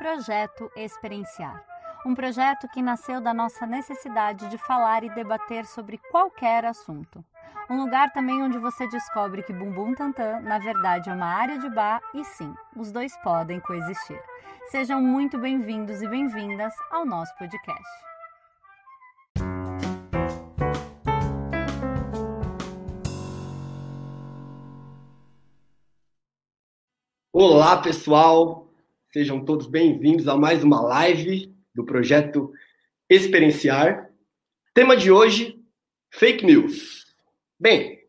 Projeto Experienciar. Um projeto que nasceu da nossa necessidade de falar e debater sobre qualquer assunto. Um lugar também onde você descobre que Bumbum Tantan, na verdade, é uma área de bar e sim, os dois podem coexistir. Sejam muito bem-vindos e bem-vindas ao nosso podcast. Olá, pessoal! Sejam todos bem-vindos a mais uma live do projeto Experienciar. Tema de hoje: fake news. Bem,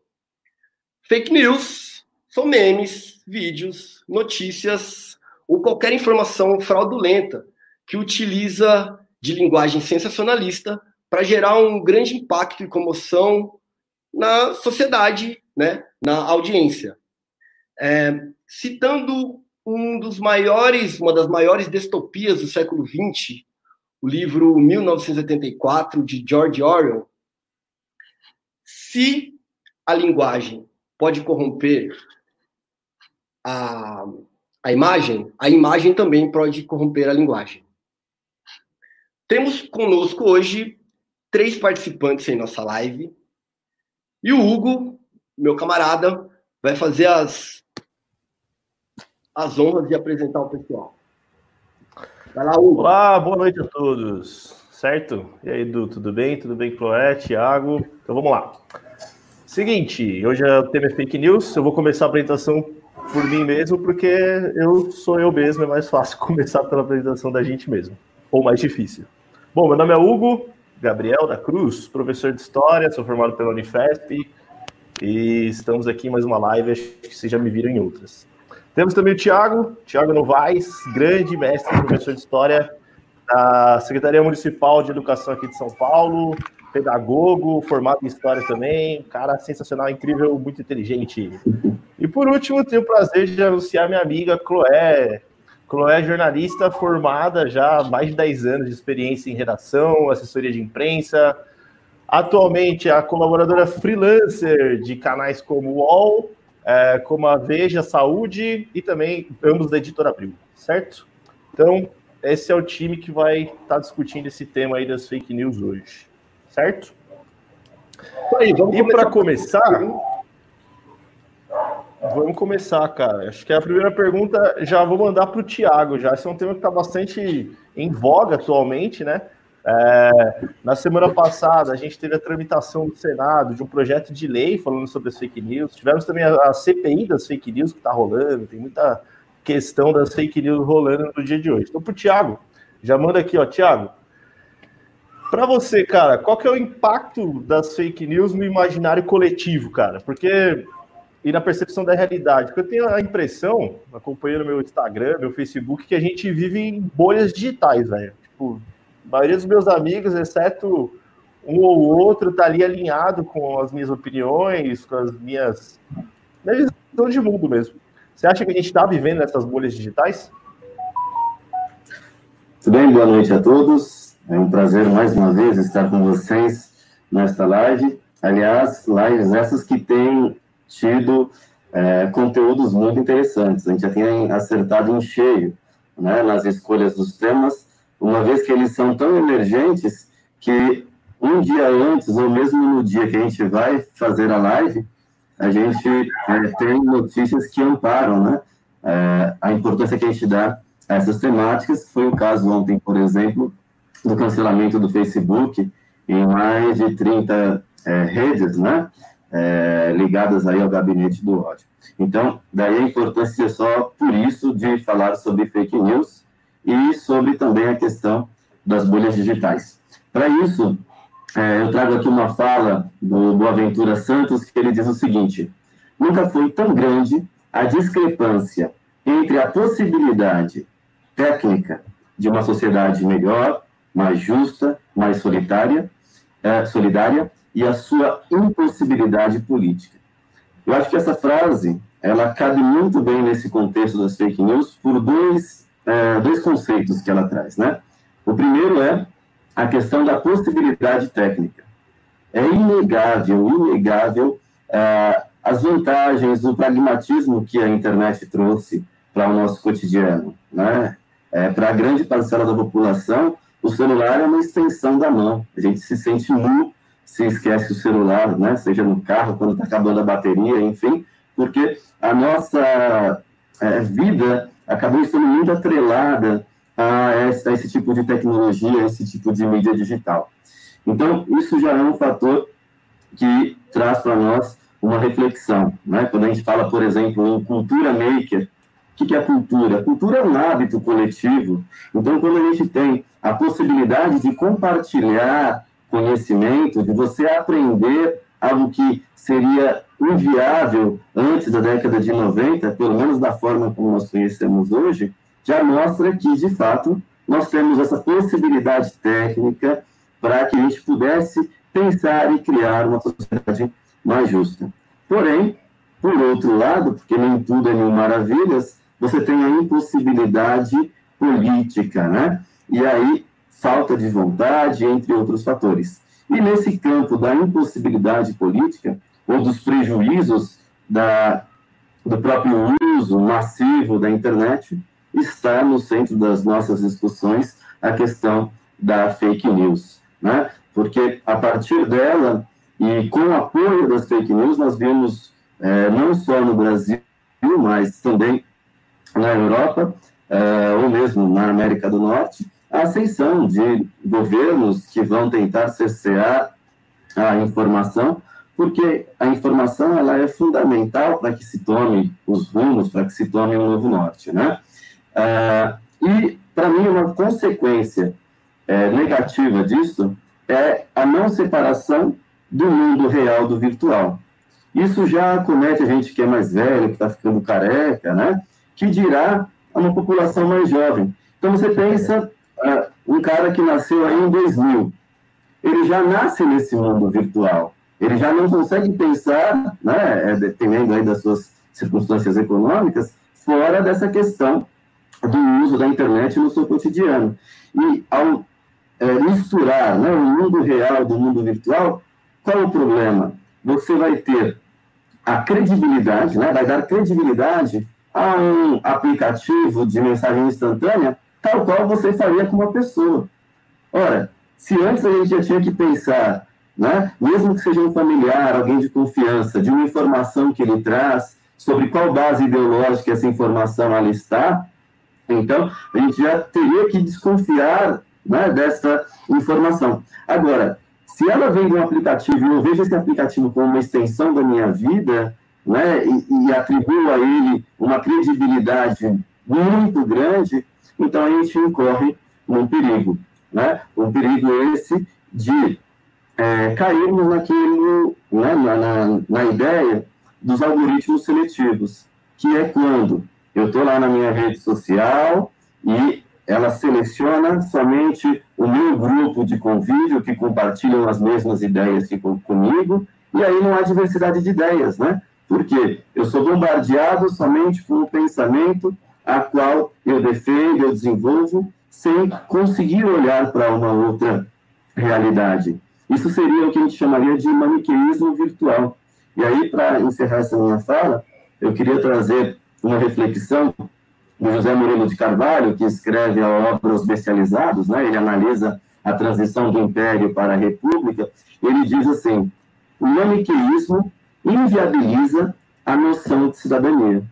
fake news são memes, vídeos, notícias ou qualquer informação fraudulenta que utiliza de linguagem sensacionalista para gerar um grande impacto e comoção na sociedade, né, na audiência. É, citando um dos maiores, uma das maiores distopias do século XX, o livro 1984 de George Orwell, se a linguagem pode corromper a, a imagem, a imagem também pode corromper a linguagem. Temos conosco hoje três participantes em nossa live. E o Hugo, meu camarada, vai fazer as as honras de apresentar o pessoal. Vai lá, Hugo. Olá, boa noite a todos. Certo? E aí, Edu, tudo bem? Tudo bem, Cloé, Thiago? Então vamos lá. Seguinte, hoje é o tema é fake news. Eu vou começar a apresentação por mim mesmo, porque eu sou eu mesmo, é mais fácil começar pela apresentação da gente mesmo, ou mais difícil. Bom, meu nome é Hugo Gabriel da Cruz, professor de História, sou formado pela Unifesp e estamos aqui em mais uma live, acho que vocês já me viram em outras. Temos também o Tiago, Tiago Novaes, grande mestre, professor de História da Secretaria Municipal de Educação aqui de São Paulo, pedagogo, formado em História também, cara sensacional, incrível, muito inteligente. E por último, tenho o prazer de anunciar minha amiga Chloé. Chloé é jornalista formada já há mais de 10 anos de experiência em redação, assessoria de imprensa, Atualmente é a colaboradora freelancer de canais como o UOL, é, como a Veja Saúde e também ambos da Editora Abril, certo? Então, esse é o time que vai estar tá discutindo esse tema aí das fake news hoje, certo? Aí, e para começar, vamos começar, cara. Acho que a primeira pergunta já vou mandar para o Tiago. Já esse é um tema que está bastante em voga atualmente, né? É, na semana passada, a gente teve a tramitação do Senado de um projeto de lei falando sobre as fake news. Tivemos também a, a CPI das fake news que está rolando, tem muita questão das fake news rolando no dia de hoje. Então, para o Tiago, já manda aqui, ó, Tiago. Para você, cara, qual que é o impacto das fake news no imaginário coletivo, cara? Porque e na percepção da realidade. Porque eu tenho a impressão, acompanhando meu Instagram, meu Facebook, que a gente vive em bolhas digitais, velho. Tipo, a maioria dos meus amigos, exceto um ou outro, tá ali alinhado com as minhas opiniões, com as minhas. minha visão de mundo mesmo. Você acha que a gente está vivendo essas bolhas digitais? Tudo bem, boa noite a todos. É um prazer mais uma vez estar com vocês nesta live. Aliás, lives essas que têm tido é, conteúdos muito interessantes. A gente já tem acertado em cheio né, nas escolhas dos temas uma vez que eles são tão emergentes que um dia antes, ou mesmo no dia que a gente vai fazer a live, a gente é, tem notícias que amparam né, é, a importância que a gente dá a essas temáticas. Foi o caso ontem, por exemplo, do cancelamento do Facebook em mais de 30 é, redes né, é, ligadas aí ao gabinete do ódio. Então, daí a importância só por isso de falar sobre fake news, e sobre também a questão das bolhas digitais. Para isso, é, eu trago aqui uma fala do Boaventura Santos, que ele diz o seguinte: nunca foi tão grande a discrepância entre a possibilidade técnica de uma sociedade melhor, mais justa, mais solitária, é, solidária e a sua impossibilidade política. Eu acho que essa frase ela cabe muito bem nesse contexto das fake news por dois é, dois conceitos que ela traz, né? O primeiro é a questão da possibilidade técnica. É inegável, inegável é, as vantagens, o pragmatismo que a internet trouxe para o nosso cotidiano, né? é, para a grande parcela da população, o celular é uma extensão da mão. A gente se sente nu se esquece o celular, né? Seja no carro, quando está acabando a bateria, enfim, porque a nossa é, vida acabou sendo muito atrelada a esse, a esse tipo de tecnologia, a esse tipo de mídia digital. Então, isso já é um fator que traz para nós uma reflexão. Né? Quando a gente fala, por exemplo, em cultura maker, o que é cultura? Cultura é um hábito coletivo. Então, quando a gente tem a possibilidade de compartilhar conhecimento, de você aprender algo que seria inviável antes da década de 90, pelo menos da forma como nós conhecemos hoje, já mostra que, de fato, nós temos essa possibilidade técnica para que a gente pudesse pensar e criar uma sociedade mais justa. Porém, por outro lado, porque nem tudo é mil maravilhas, você tem a impossibilidade política, né? E aí, falta de vontade, entre outros fatores. E nesse campo da impossibilidade política, ou dos prejuízos da, do próprio uso massivo da internet, está no centro das nossas discussões a questão da fake news, né? Porque a partir dela e com o apoio das fake news, nós vimos é, não só no Brasil, mas também na Europa, é, ou mesmo na América do Norte, a ascensão de governos que vão tentar cercear a informação, porque a informação ela é fundamental para que se tome os rumos, para que se tome um novo norte, né? Ah, e, para mim, uma consequência é, negativa disso é a não separação do mundo real do virtual. Isso já comete a gente que é mais velho, que está ficando careca, né? Que dirá a uma população mais jovem. Então, você pensa, uh, um cara que nasceu aí em 2000, ele já nasce nesse mundo virtual. Ele já não consegue pensar, né, é, dependendo aí das suas circunstâncias econômicas, fora dessa questão do uso da internet no seu cotidiano. E ao é, misturar né, o mundo real do mundo virtual, qual o problema? Você vai ter a credibilidade, né, vai dar credibilidade a um aplicativo de mensagem instantânea, tal qual você faria com uma pessoa. Ora, se antes a gente já tinha que pensar, né, mesmo que seja um familiar, alguém de confiança, de uma informação que ele traz, sobre qual base ideológica essa informação ali está, então, a gente já teria que desconfiar né, dessa informação. Agora, se ela vem de um aplicativo e eu vejo esse aplicativo como uma extensão da minha vida, né, e, e atribuo a ele uma credibilidade muito grande, então a gente incorre num perigo. Né? Um perigo esse de é, cairmos naquilo, né, na, na, na ideia dos algoritmos seletivos, que é quando eu estou lá na minha rede social e ela seleciona somente o meu grupo de convívio que compartilham as mesmas ideias que comigo, e aí não há diversidade de ideias, né? Porque eu sou bombardeado somente com o pensamento a qual eu defendo, eu desenvolvo, sem conseguir olhar para uma outra realidade. Isso seria o que a gente chamaria de maniqueísmo virtual. E aí, para encerrar essa minha fala, eu queria trazer uma reflexão do José Murilo de Carvalho, que escreve a obra Os Bestializados, né? ele analisa a transição do Império para a República, ele diz assim, o maniqueísmo inviabiliza a noção de cidadania.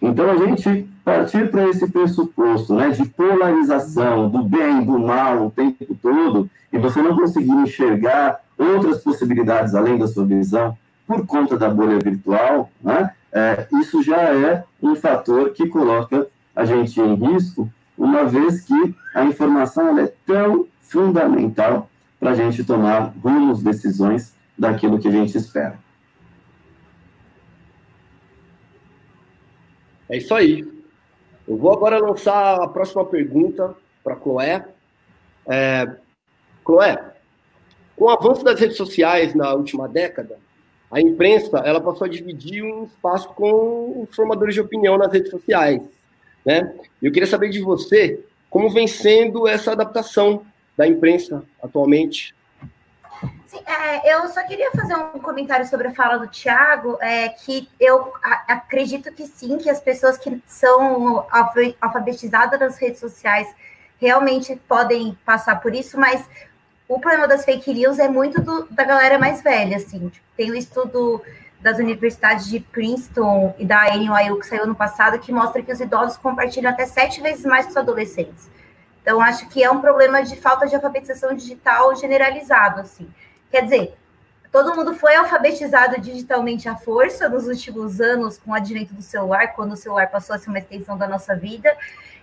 Então, a gente partir para esse pressuposto né, de polarização do bem, do mal o tempo todo, e você não conseguir enxergar outras possibilidades além da sua visão por conta da bolha virtual, né, é, isso já é um fator que coloca a gente em risco, uma vez que a informação é tão fundamental para a gente tomar rumos, decisões daquilo que a gente espera. É isso aí. Eu vou agora lançar a próxima pergunta para Chloé. É, Chloé, com o avanço das redes sociais na última década, a imprensa ela passou a dividir um espaço com os formadores de opinião nas redes sociais. Né? Eu queria saber de você como vem sendo essa adaptação da imprensa atualmente. Sim, é, eu só queria fazer um comentário sobre a fala do Tiago, é, que eu a, acredito que sim, que as pessoas que são alfabetizadas nas redes sociais realmente podem passar por isso, mas o problema das fake news é muito do, da galera mais velha, assim. Tipo, tem o um estudo das universidades de Princeton e da NYU que saiu no passado que mostra que os idosos compartilham até sete vezes mais que os adolescentes. Então, acho que é um problema de falta de alfabetização digital generalizado, assim. Quer dizer, todo mundo foi alfabetizado digitalmente à força nos últimos anos com o advento do celular, quando o celular passou a ser uma extensão da nossa vida.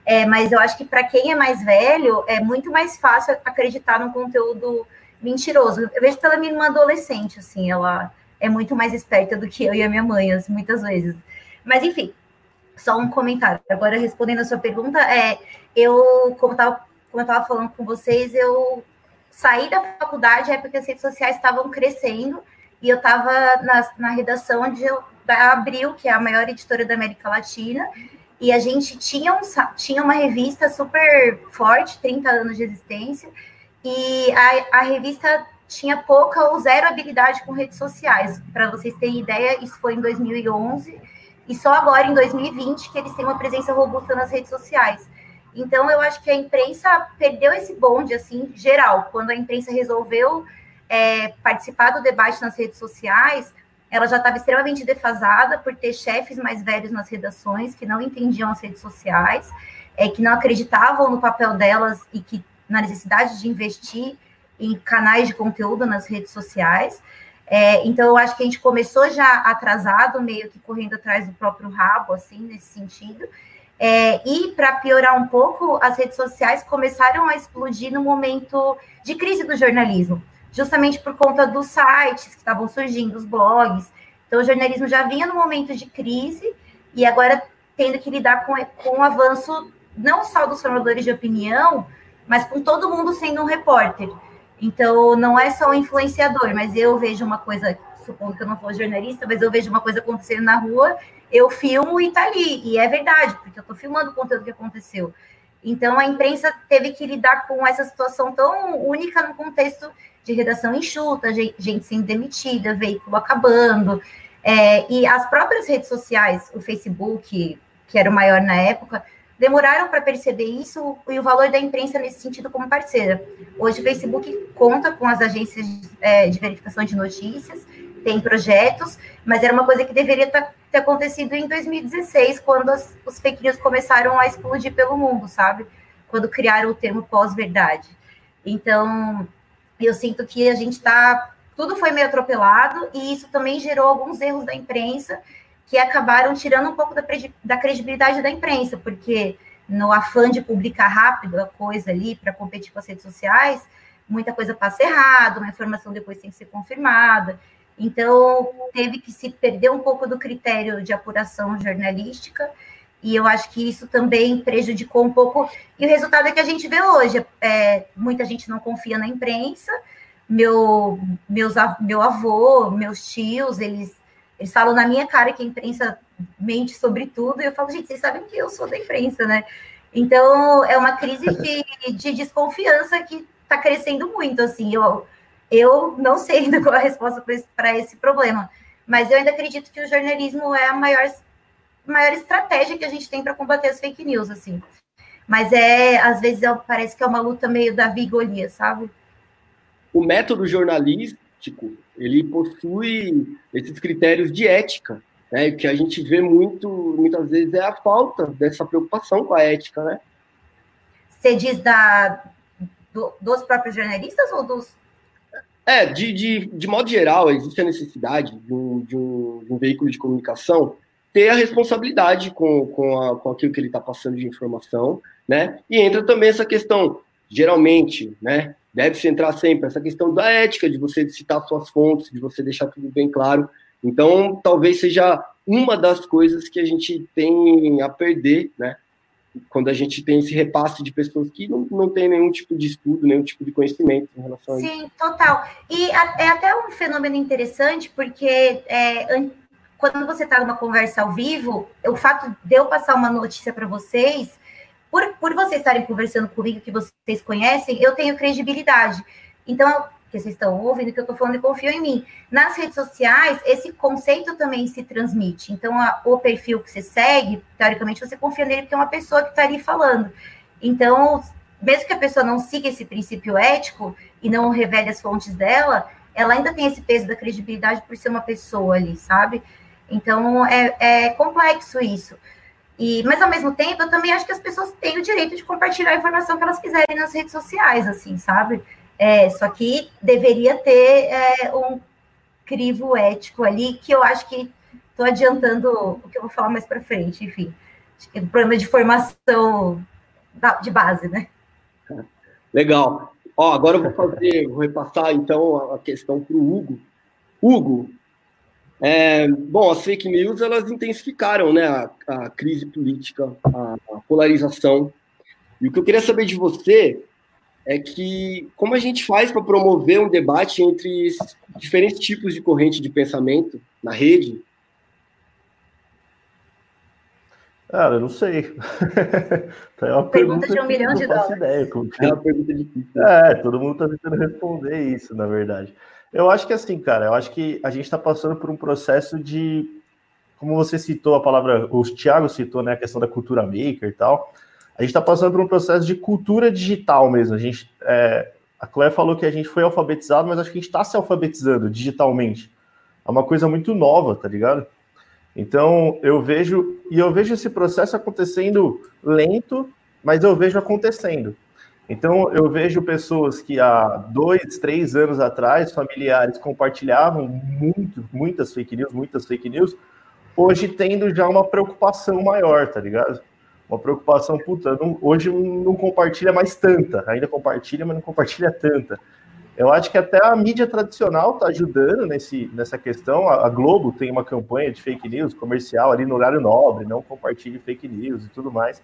É, mas eu acho que para quem é mais velho, é muito mais fácil acreditar num conteúdo mentiroso. Eu vejo pela minha irmã adolescente, assim, ela é muito mais esperta do que eu e a minha mãe, assim, muitas vezes. Mas, enfim, só um comentário. Agora, respondendo a sua pergunta, é, eu, como, como eu estava falando com vocês, eu saí da faculdade é porque as redes sociais estavam crescendo e eu estava na, na redação eu, da Abril, que é a maior editora da América Latina, e a gente tinha, um, tinha uma revista super forte, 30 anos de existência, e a, a revista tinha pouca ou zero habilidade com redes sociais. Para vocês terem ideia, isso foi em 2011 e só agora em 2020 que eles têm uma presença robusta nas redes sociais. Então eu acho que a imprensa perdeu esse bonde assim geral. Quando a imprensa resolveu é, participar do debate nas redes sociais, ela já estava extremamente defasada por ter chefes mais velhos nas redações que não entendiam as redes sociais, é, que não acreditavam no papel delas e que na necessidade de investir em canais de conteúdo nas redes sociais. É, então, eu acho que a gente começou já atrasado, meio que correndo atrás do próprio rabo, assim, nesse sentido. É, e, para piorar um pouco, as redes sociais começaram a explodir no momento de crise do jornalismo, justamente por conta dos sites que estavam surgindo, os blogs. Então, o jornalismo já vinha no momento de crise e agora tendo que lidar com, com o avanço não só dos formadores de opinião, mas com todo mundo sendo um repórter. Então, não é só o influenciador, mas eu vejo uma coisa, supondo que eu não for jornalista, mas eu vejo uma coisa acontecendo na rua, eu filmo e tá ali. E é verdade, porque eu tô filmando o conteúdo que aconteceu. Então, a imprensa teve que lidar com essa situação tão única no contexto de redação enxuta, gente sendo demitida, veículo acabando. É, e as próprias redes sociais, o Facebook, que era o maior na época, demoraram para perceber isso e o valor da imprensa nesse sentido como parceira. Hoje o Facebook conta com as agências é, de verificação de notícias, tem projetos, mas era uma coisa que deveria tá, ter acontecido em 2016, quando as, os fake news começaram a explodir pelo mundo, sabe? Quando criaram o termo pós-verdade. Então, eu sinto que a gente está. Tudo foi meio atropelado, e isso também gerou alguns erros da imprensa que acabaram tirando um pouco da, da credibilidade da imprensa, porque no afã de publicar rápido a coisa ali para competir com as redes sociais, muita coisa passa errado, uma informação depois tem que ser confirmada. Então, teve que se perder um pouco do critério de apuração jornalística, e eu acho que isso também prejudicou um pouco. E o resultado é que a gente vê hoje: é, muita gente não confia na imprensa. Meu, meus, meu avô, meus tios, eles eles falam na minha cara que a imprensa mente sobre tudo, e eu falo, gente, vocês sabem que eu sou da imprensa, né? Então, é uma crise de, de desconfiança que está crescendo muito, assim. Eu, eu não sei ainda qual é a resposta para esse problema, mas eu ainda acredito que o jornalismo é a maior, maior estratégia que a gente tem para combater as fake news, assim. Mas é, às vezes, é, parece que é uma luta meio da vigolia, sabe? O método jornalístico ele possui esses critérios de ética, né? Que a gente vê muito, muitas vezes é a falta dessa preocupação com a ética, né? Você diz da do, dos próprios jornalistas ou dos é, de, de, de modo geral, existe a necessidade de um, de um, de um veículo de comunicação ter a responsabilidade com, com, a, com aquilo que ele está passando de informação, né? E entra também essa questão, geralmente, né? Deve-se entrar sempre essa questão da ética, de você citar suas fontes, de você deixar tudo bem claro. Então, talvez seja uma das coisas que a gente tem a perder, né? Quando a gente tem esse repasse de pessoas que não, não tem nenhum tipo de estudo, nenhum tipo de conhecimento em relação Sim, a isso. Sim, total. E é até um fenômeno interessante, porque é, quando você está numa conversa ao vivo, o fato de eu passar uma notícia para vocês por, por vocês estarem conversando comigo, que vocês conhecem, eu tenho credibilidade. Então, que vocês estão ouvindo, que eu estou falando e confiam em mim. Nas redes sociais, esse conceito também se transmite. Então, a, o perfil que você segue, teoricamente, você confia nele porque é uma pessoa que está ali falando. Então, mesmo que a pessoa não siga esse princípio ético e não revele as fontes dela, ela ainda tem esse peso da credibilidade por ser uma pessoa ali, sabe? Então, é, é complexo isso. E, mas ao mesmo tempo, eu também acho que as pessoas têm o direito de compartilhar a informação que elas quiserem nas redes sociais, assim, sabe? É, só que deveria ter é, um crivo ético ali, que eu acho que estou adiantando o que eu vou falar mais para frente, enfim. O problema de formação de base, né? Legal. Ó, agora eu vou fazer, vou repassar então a questão para o Hugo. Hugo, é, bom, as fake news elas intensificaram né, a, a crise política, a, a, polarização. E o que eu queria saber de você é que como a gente faz para promover um debate entre diferentes tipos de corrente de pensamento na rede? Cara, eu não sei. é uma pergunta, pergunta de um milhão de dólares. Ideia, é uma pergunta difícil. É, todo mundo está tentando responder isso, na verdade. Eu acho que assim, cara, eu acho que a gente está passando por um processo de, como você citou a palavra, o Thiago citou, né, a questão da cultura maker e tal. A gente está passando por um processo de cultura digital mesmo. A gente, é, a Cléia falou que a gente foi alfabetizado, mas acho que a gente está se alfabetizando digitalmente. É uma coisa muito nova, tá ligado? Então eu vejo e eu vejo esse processo acontecendo lento, mas eu vejo acontecendo. Então, eu vejo pessoas que há dois, três anos atrás, familiares, compartilhavam muito, muitas fake news, muitas fake news, hoje tendo já uma preocupação maior, tá ligado? Uma preocupação, puta, não, hoje não compartilha mais tanta, ainda compartilha, mas não compartilha tanta. Eu acho que até a mídia tradicional está ajudando nesse, nessa questão. A, Globo tem uma campanha de fake news comercial ali no horário nobre, não compartilhe fake news e tudo mais.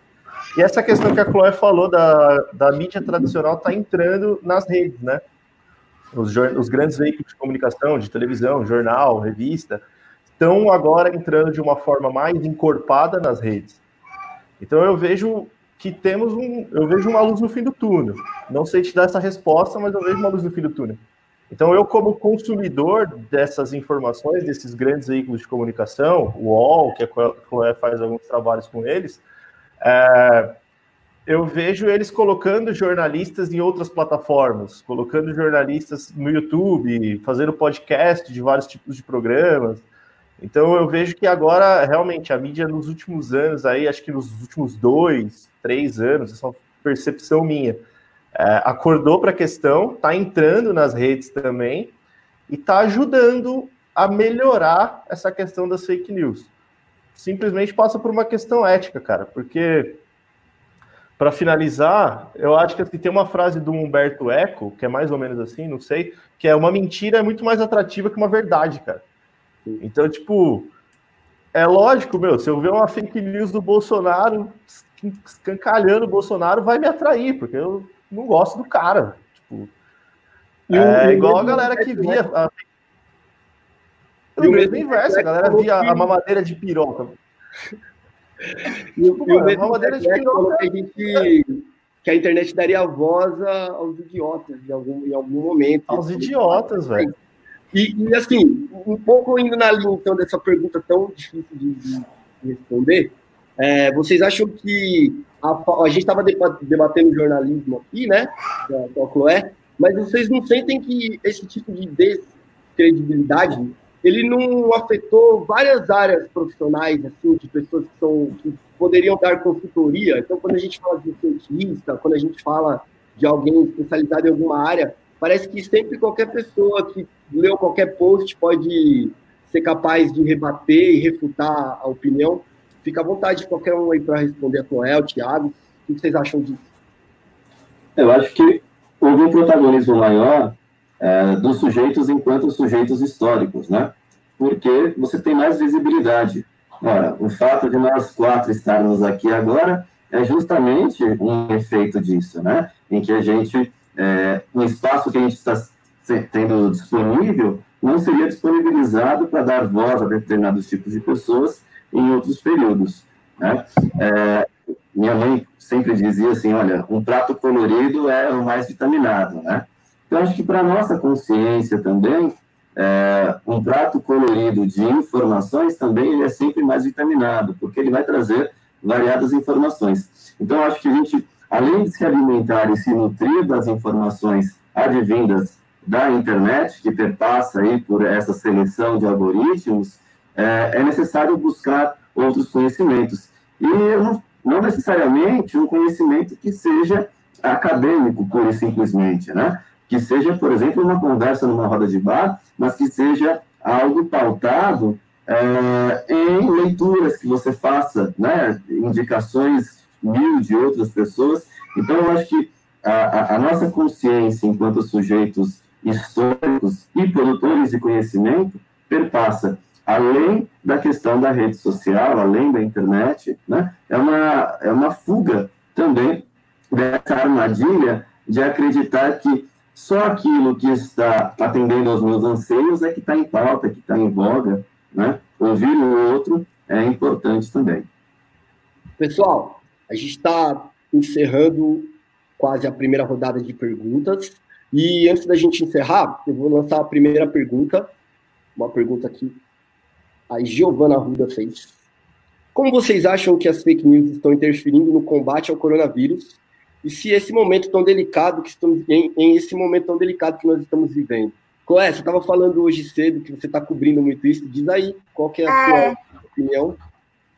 E essa questão que a Chloe falou da, da mídia tradicional está entrando nas redes, né? Os, os grandes veículos de comunicação, de televisão, jornal, revista, estão agora entrando de uma forma mais encorpada nas redes. Então eu vejo que temos um, eu vejo uma luz no fim do túnel. Não sei te dar essa resposta, mas eu vejo uma luz no fim do túnel. Então eu como consumidor dessas informações, desses grandes veículos de comunicação, o UOL, que a Chloe faz alguns trabalhos com eles, é, eu vejo eles colocando jornalistas em outras plataformas, colocando jornalistas no YouTube, fazendo podcast de vários tipos de programas. Então eu vejo que agora realmente a mídia nos últimos anos, aí acho que nos últimos dois, três anos, essa é uma percepção minha, é, acordou para a questão, está entrando nas redes também e está ajudando a melhorar essa questão das fake news simplesmente passa por uma questão ética, cara, porque para finalizar, eu acho que assim, tem uma frase do Humberto Eco, que é mais ou menos assim, não sei, que é uma mentira é muito mais atrativa que uma verdade, cara. Então, tipo, é lógico, meu, se eu ver uma fake news do Bolsonaro escancalhando o Bolsonaro, vai me atrair, porque eu não gosto do cara. Tipo, é igual a galera que via a e o mesmo inverso, a galera via a mamadeira de piroca. E, o mesmo mamadeira de piroca. Que a, gente, que a internet daria voz aos idiotas de algum, em algum momento. Aos idiotas, velho. E, e, assim, um pouco indo na linha então dessa pergunta tão difícil de, de responder, é, vocês acham que a, a gente estava debatendo jornalismo aqui, né, com a Chloé, mas vocês não sentem que esse tipo de descredibilidade ele não afetou várias áreas profissionais, assim, de pessoas que, são, que poderiam dar consultoria. Então, quando a gente fala de cientista, quando a gente fala de alguém especializado em alguma área, parece que sempre qualquer pessoa que leu qualquer post pode ser capaz de rebater e refutar a opinião. Fica à vontade qualquer um aí para responder a Cloel, Thiago. O que vocês acham disso? Eu acho que houve um protagonismo maior é, dos sujeitos enquanto sujeitos históricos, né? Porque você tem mais visibilidade. Ora, o fato de nós quatro estarmos aqui agora é justamente um efeito disso, né? Em que a gente, é, um espaço que a gente está tendo disponível não seria disponibilizado para dar voz a determinados tipos de pessoas em outros períodos, né? É, minha mãe sempre dizia assim, olha, um prato colorido é o mais vitaminado, né? Então, acho que para nossa consciência também, é, um prato colorido de informações também ele é sempre mais vitaminado, porque ele vai trazer variadas informações. Então, acho que a gente, além de se alimentar e se nutrir das informações advindas da internet, que perpassa aí por essa seleção de algoritmos, é, é necessário buscar outros conhecimentos. E não, não necessariamente um conhecimento que seja acadêmico, pura e simplesmente, né? Que seja, por exemplo, uma conversa numa roda de bar, mas que seja algo pautado é, em leituras que você faça, né? Indicações mil de outras pessoas. Então, eu acho que a, a nossa consciência enquanto sujeitos históricos e produtores de conhecimento perpassa além da questão da rede social, além da internet, né, é, uma, é uma fuga também dessa armadilha de acreditar que só aquilo que está atendendo aos meus anseios é que está em pauta, que está em voga, né? Ouvir o outro é importante também. Pessoal, a gente está encerrando quase a primeira rodada de perguntas. E antes da gente encerrar, eu vou lançar a primeira pergunta, uma pergunta que a Giovana Ruda fez. Como vocês acham que as fake news estão interferindo no combate ao coronavírus? E se esse momento tão delicado que estamos em, em esse momento tão delicado que nós estamos vivendo? Clé, você estava falando hoje cedo que você está cobrindo muito isso. Diz aí qual que é a é... sua opinião.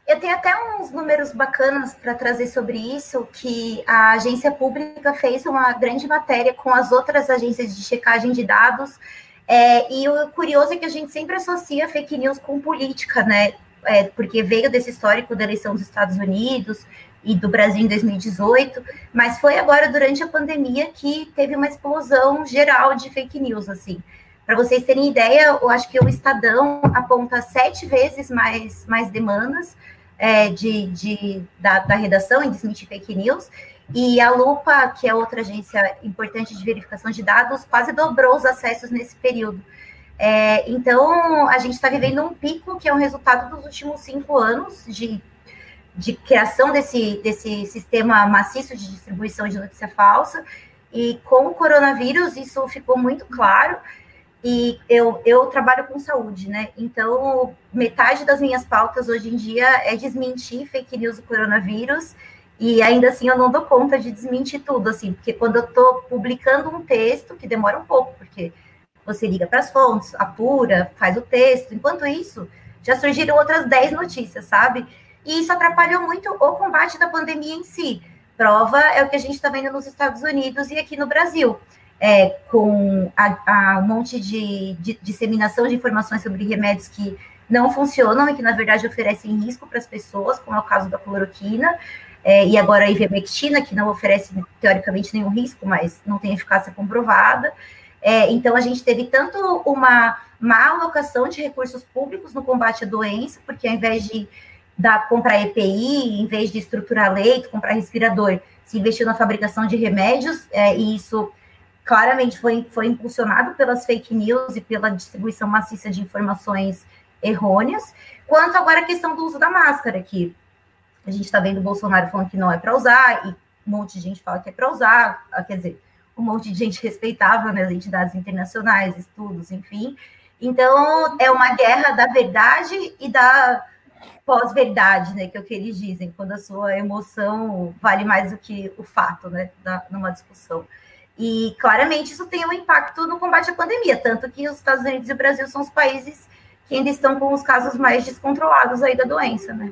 Eu tenho até uns números bacanas para trazer sobre isso, que a agência pública fez uma grande matéria com as outras agências de checagem de dados é, e o curioso é que a gente sempre associa fake news com política, né? É, porque veio desse histórico da eleição dos Estados Unidos e do Brasil em 2018, mas foi agora durante a pandemia que teve uma explosão geral de fake news, assim. Para vocês terem ideia, eu acho que o Estadão aponta sete vezes mais, mais demandas é, de, de, da, da redação em desmentir fake news, e a Lupa, que é outra agência importante de verificação de dados, quase dobrou os acessos nesse período. É, então, a gente está vivendo um pico que é um resultado dos últimos cinco anos de, de criação desse, desse sistema maciço de distribuição de notícia falsa. E com o coronavírus, isso ficou muito claro. E eu, eu trabalho com saúde, né? Então, metade das minhas pautas hoje em dia é desmentir fake news do coronavírus e ainda assim eu não dou conta de desmentir tudo, assim, porque quando eu estou publicando um texto, que demora um pouco, porque você liga para as fontes, apura, faz o texto, enquanto isso, já surgiram outras 10 notícias, sabe? E isso atrapalhou muito o combate da pandemia em si. Prova é o que a gente está vendo nos Estados Unidos e aqui no Brasil. É, com a, a, um monte de, de disseminação de informações sobre remédios que não funcionam e que, na verdade, oferecem risco para as pessoas, como é o caso da cloroquina, é, e agora a ivermectina, que não oferece teoricamente nenhum risco, mas não tem eficácia comprovada. É, então, a gente teve tanto uma má alocação de recursos públicos no combate à doença, porque ao invés de dar, comprar EPI, em vez de estruturar leito, comprar respirador, se investiu na fabricação de remédios, é, e isso claramente foi, foi impulsionado pelas fake news e pela distribuição maciça de informações errôneas, quanto agora a questão do uso da máscara, que a gente está vendo o Bolsonaro falando que não é para usar, e um monte de gente fala que é para usar, ah, quer dizer, um monte de gente respeitável nas né, entidades internacionais, estudos, enfim. Então, é uma guerra da verdade e da pós-verdade, né, que é o que eles dizem, quando a sua emoção vale mais do que o fato, né, da, numa discussão. E claramente isso tem um impacto no combate à pandemia, tanto que os Estados Unidos e o Brasil são os países que ainda estão com os casos mais descontrolados aí da doença, né?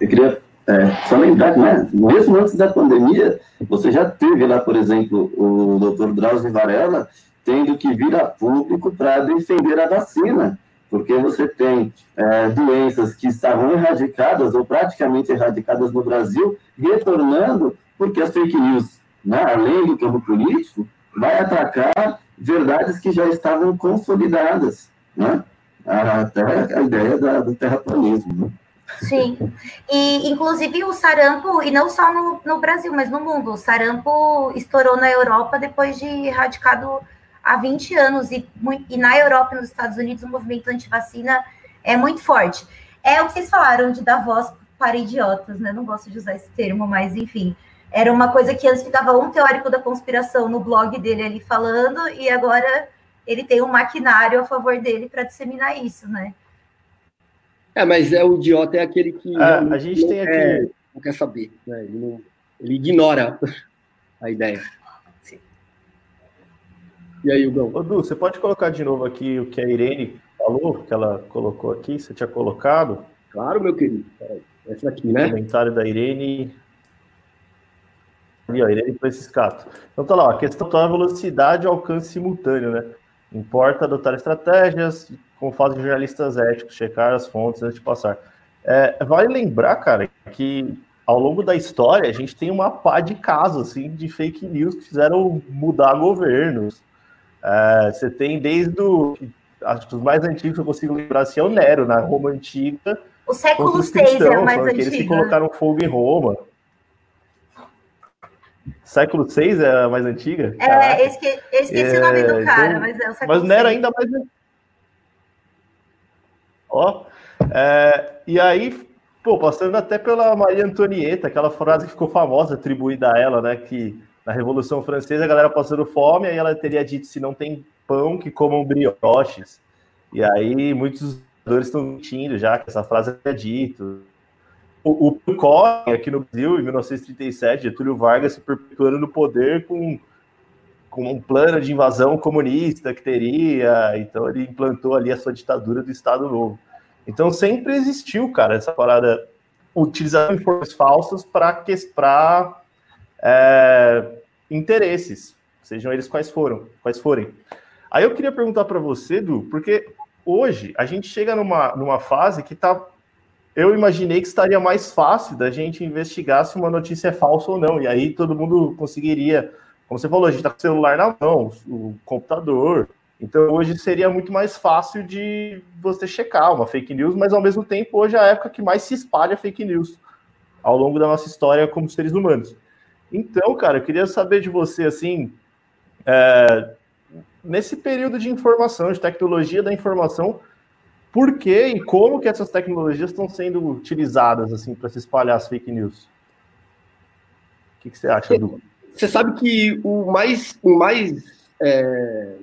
Eu queria é, só lembrar que, né, mesmo antes da pandemia, você já teve lá, por exemplo, o doutor Drauzio Varela tendo que vir a público para defender a vacina, porque você tem é, doenças que estavam erradicadas ou praticamente erradicadas no Brasil, retornando, porque as fake news, né, além do campo político, vai atacar verdades que já estavam consolidadas, né? Até a ideia da, do terraplanismo. Né? Sim, e inclusive o sarampo, e não só no, no Brasil, mas no mundo, o sarampo estourou na Europa depois de erradicado há 20 anos, e, e na Europa e nos Estados Unidos o movimento anti-vacina é muito forte. É o que vocês falaram de dar voz para idiotas, né? Não gosto de usar esse termo, mas enfim, era uma coisa que antes ficava um teórico da conspiração no blog dele ali falando, e agora ele tem um maquinário a favor dele para disseminar isso, né? É, mas é o idiota é aquele que é, a gente tem quer, aqui não quer saber, né? ele, não, ele ignora a ideia. E aí, Hugo? Ô, Du, você pode colocar de novo aqui o que a Irene falou, que ela colocou aqui, você tinha colocado? Claro, meu querido. Essa aqui, né? Comentário da Irene. Ali, ó, Irene Franciscato. Então tá lá, ó, a questão é a velocidade e alcance simultâneo, né? Importa adotar estratégias, como fazem jornalistas éticos, checar as fontes antes de passar. É, vale lembrar, cara, que ao longo da história a gente tem uma pá de casos assim, de fake news que fizeram mudar governos. É, você tem desde o. Acho que os mais antigos que eu consigo lembrar assim, é o Nero, na Roma Antiga. O século VI é o mais antigo. Eles que colocaram fogo em Roma. Século VI é a mais antiga? É, esque, eu esqueci é, o nome do é, cara, então, mas é o século Mas não era ainda mais. Ó. É, e aí, pô, passando até pela Maria Antonieta, aquela frase que ficou famosa, atribuída a ela, né? Que na Revolução Francesa a galera passando fome, aí ela teria dito: se não tem pão, que comam brioches. E aí muitos estão mentindo já que essa frase é dito o, o aqui no Brasil, em 1937, Getúlio Vargas se perpetuando no poder com, com um plano de invasão comunista que teria, então ele implantou ali a sua ditadura do Estado Novo. Então sempre existiu, cara, essa parada, utilizando informações falsas para é, interesses, sejam eles quais foram, quais forem. Aí eu queria perguntar para você, Du, porque hoje a gente chega numa, numa fase que está eu imaginei que estaria mais fácil da gente investigar se uma notícia é falsa ou não. E aí todo mundo conseguiria, como você falou, a gente está com o celular na mão, o computador. Então hoje seria muito mais fácil de você checar uma fake news, mas ao mesmo tempo hoje é a época que mais se espalha fake news ao longo da nossa história como seres humanos. Então, cara, eu queria saber de você assim, é, nesse período de informação, de tecnologia da informação, por que e como que essas tecnologias estão sendo utilizadas assim para se espalhar as fake news? O que, que você acha, Du? Você sabe que o mais, o mais é,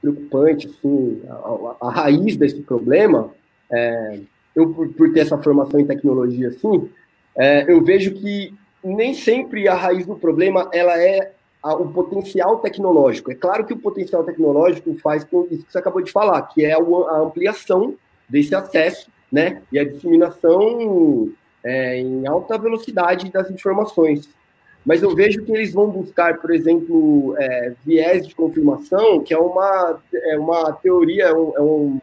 preocupante, assim, a, a, raiz desse problema, é, eu por, por, ter essa formação em tecnologia, assim, é, eu vejo que nem sempre a raiz do problema ela é a, o potencial tecnológico. É claro que o potencial tecnológico faz com isso que você acabou de falar, que é a, ampliação desse acesso, né, e a disseminação é, em alta velocidade das informações. Mas eu vejo que eles vão buscar, por exemplo, é, viés de confirmação, que é uma, é uma teoria, é um, é um,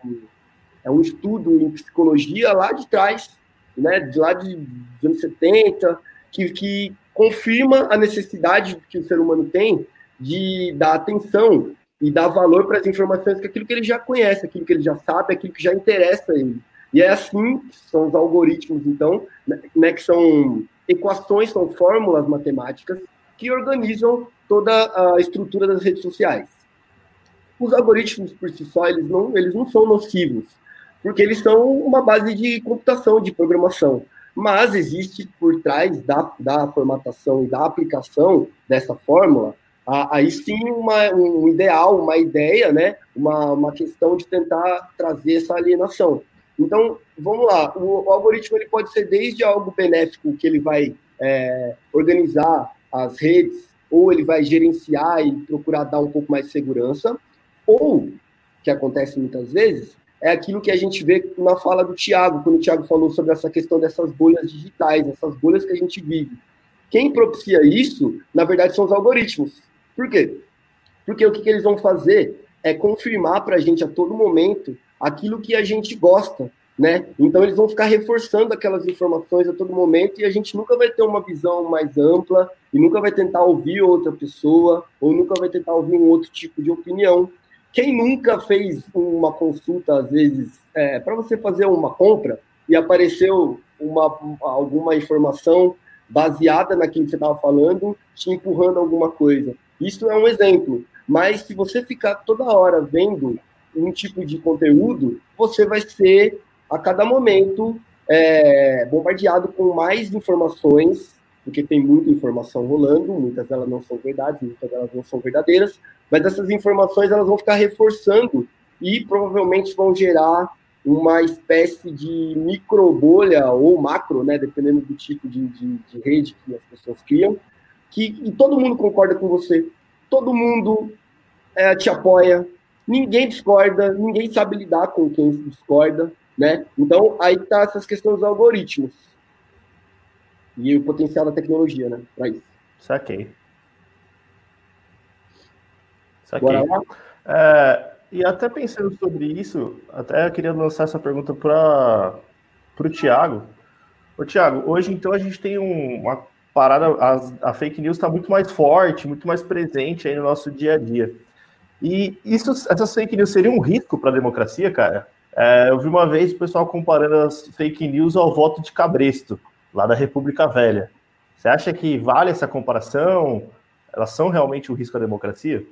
é um estudo em psicologia lá de trás, né, de lá de, dos anos 70, que, que confirma a necessidade que o ser humano tem de dar atenção e dar valor para as informações que aquilo que ele já conhece, aquilo que ele já sabe, aquilo que já interessa a ele. E é assim que são os algoritmos, então, né, que são equações, são fórmulas matemáticas que organizam toda a estrutura das redes sociais. Os algoritmos por si só, eles não, eles não são nocivos, porque eles são uma base de computação, de programação mas existe por trás da, da formatação e da aplicação dessa fórmula, aí sim uma, um ideal, uma ideia, né? uma, uma questão de tentar trazer essa alienação. Então, vamos lá, o, o algoritmo ele pode ser desde algo benéfico, que ele vai é, organizar as redes, ou ele vai gerenciar e procurar dar um pouco mais de segurança, ou, que acontece muitas vezes, é aquilo que a gente vê na fala do Tiago, quando o Tiago falou sobre essa questão dessas bolhas digitais, essas bolhas que a gente vive. Quem propicia isso, na verdade, são os algoritmos. Por quê? Porque o que, que eles vão fazer é confirmar para a gente a todo momento aquilo que a gente gosta, né? Então eles vão ficar reforçando aquelas informações a todo momento e a gente nunca vai ter uma visão mais ampla e nunca vai tentar ouvir outra pessoa ou nunca vai tentar ouvir um outro tipo de opinião. Quem nunca fez uma consulta, às vezes, é, para você fazer uma compra e apareceu uma, alguma informação baseada naquilo que você estava falando, te empurrando alguma coisa? Isso é um exemplo. Mas se você ficar toda hora vendo um tipo de conteúdo, você vai ser, a cada momento, é, bombardeado com mais informações porque tem muita informação rolando, muitas delas não são verdades, muitas delas não são verdadeiras, mas essas informações elas vão ficar reforçando e provavelmente vão gerar uma espécie de microbolha ou macro, né, dependendo do tipo de, de, de rede que as pessoas criam, que e todo mundo concorda com você, todo mundo é, te apoia, ninguém discorda, ninguém sabe lidar com quem discorda, né? Então aí tá essas questões dos algoritmos e o potencial da tecnologia, né, para isso. Saquei. Saquei. Bora lá? É, e até pensando sobre isso, até queria lançar essa pergunta para o Tiago. Ô, Tiago, hoje então a gente tem um, uma parada, a, a fake news está muito mais forte, muito mais presente aí no nosso dia a dia. E isso, essas fake news seriam um risco para a democracia, cara? É, eu vi uma vez o pessoal comparando as fake news ao voto de Cabresto, lá da República Velha. Você acha que vale essa comparação? Elas são realmente um risco à democracia?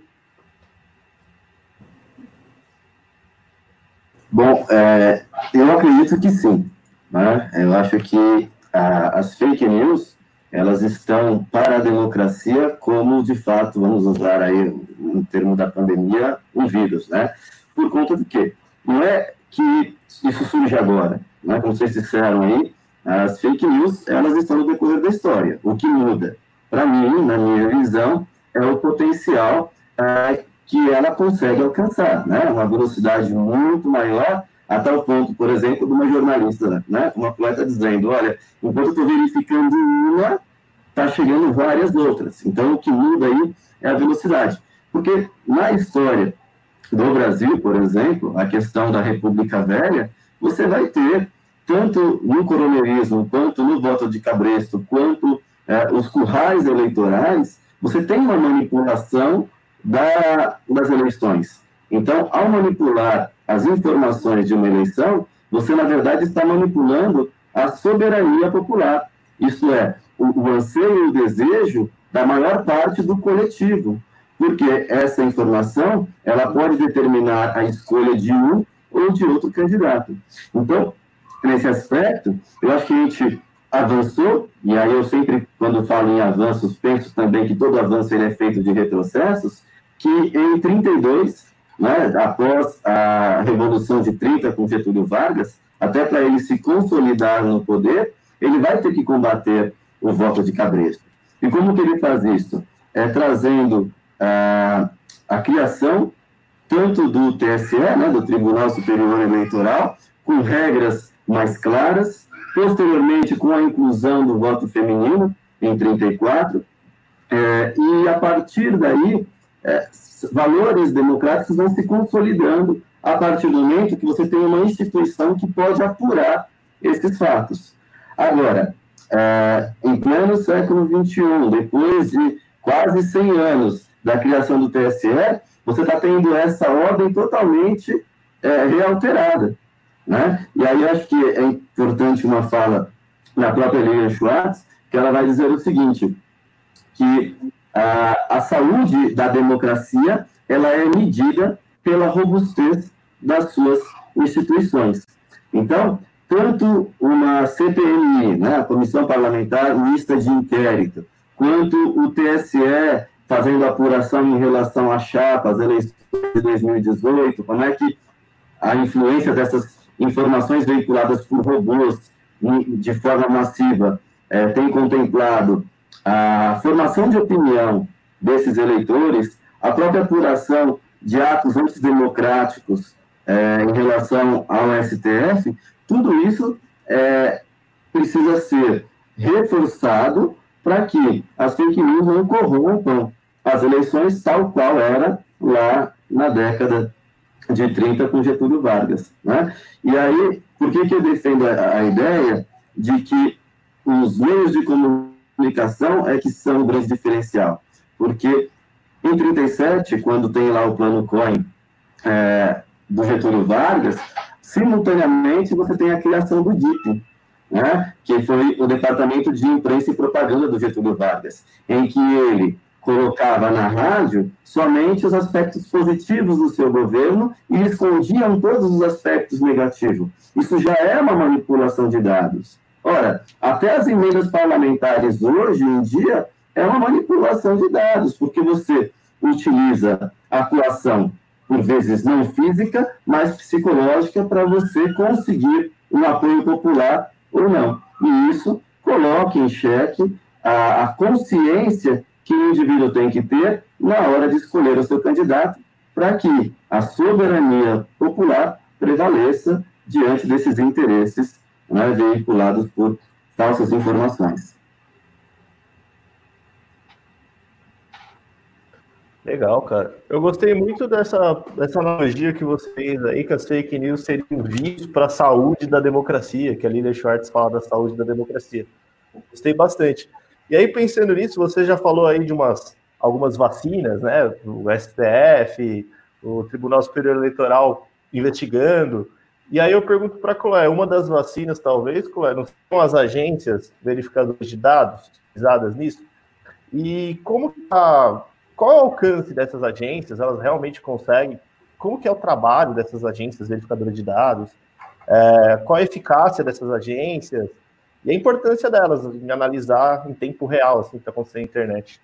Bom, é, eu acredito que sim. Né? Eu acho que a, as fake news elas estão para a democracia como, de fato, vamos usar aí, no termo da pandemia, um vírus, né? Por conta do quê? Não é que isso surge agora, né? Como vocês disseram aí, as fake news, elas estão no decorrer da história. O que muda, para mim, na minha visão, é o potencial é, que ela consegue alcançar, né? Uma velocidade muito maior, a tal ponto, por exemplo, de uma jornalista, né? Uma poeta dizendo, olha, enquanto eu estou verificando uma, está chegando várias outras. Então, o que muda aí é a velocidade. Porque na história do Brasil, por exemplo, a questão da República Velha, você vai ter, tanto no coronelismo, quanto no voto de cabresto, quanto é, os currais eleitorais, você tem uma manipulação da, das eleições. Então, ao manipular as informações de uma eleição, você, na verdade, está manipulando a soberania popular. Isto é, o, o anseio e o desejo da maior parte do coletivo. Porque essa informação, ela pode determinar a escolha de um ou de outro candidato. Então, nesse aspecto, eu acho que a gente avançou, e aí eu sempre, quando falo em avanços, penso também que todo avanço ele é feito de retrocessos, que em 32, né, após a Revolução de 30 com Getúlio Vargas, até para ele se consolidar no poder, ele vai ter que combater o voto de cabresto. E como que ele faz isso? É trazendo a, a criação tanto do TSE, né, do Tribunal Superior Eleitoral, com regras mais claras, posteriormente com a inclusão do voto feminino em 34, é, e a partir daí é, valores democráticos vão se consolidando a partir do momento que você tem uma instituição que pode apurar esses fatos. Agora, é, em pleno século XXI, depois de quase 100 anos da criação do TSE, você está tendo essa ordem totalmente é, realterada. Né? E aí acho que é importante uma fala na própria Lilian Schwartz, que ela vai dizer o seguinte, que a, a saúde da democracia ela é medida pela robustez das suas instituições. Então, tanto uma CPMI, né, Comissão Parlamentar Mista de Inquérito, quanto o TSE fazendo apuração em relação à chapa, às eleições de 2018, como é que a influência dessas informações veiculadas por robôs de forma massiva é, tem contemplado a formação de opinião desses eleitores, a própria apuração de atos antidemocráticos é, em relação ao STF, tudo isso é, precisa ser reforçado para que as fake news não corrompam as eleições tal qual era lá na década de 30 com Getúlio Vargas. Né? E aí, por que, que eu defendo a, a ideia de que os meios de comunicação é que são o grande diferencial. Porque em 37, quando tem lá o plano Cohen é, do Getúlio Vargas, simultaneamente você tem a criação do DIP, né, que foi o Departamento de Imprensa e Propaganda do Getúlio Vargas, em que ele colocava na rádio somente os aspectos positivos do seu governo e escondiam todos os aspectos negativos. Isso já é uma manipulação de dados. Ora, até as emendas parlamentares hoje em dia é uma manipulação de dados, porque você utiliza atuação, por vezes não física, mas psicológica, para você conseguir um apoio popular ou não. E isso coloca em xeque a, a consciência que o indivíduo tem que ter na hora de escolher o seu candidato, para que a soberania popular prevaleça diante desses interesses né, veiculados por falsas informações. Legal, cara. Eu gostei muito dessa, dessa analogia que você fez aí, que as fake news seriam vídeos para a saúde da democracia, que a Lilian Schwartz fala da saúde da democracia. Gostei bastante. E aí, pensando nisso, você já falou aí de umas algumas vacinas, né? O STF, o Tribunal Superior Eleitoral investigando. E aí eu pergunto para a Chloé, uma das vacinas, talvez, Chloé, não são as agências verificadoras de dados utilizadas nisso? E como está qual é o alcance dessas agências? Elas realmente conseguem? Como que é o trabalho dessas agências verificadoras de dados? É, qual a eficácia dessas agências? E a importância delas em analisar em tempo real, assim, que está acontecendo na internet.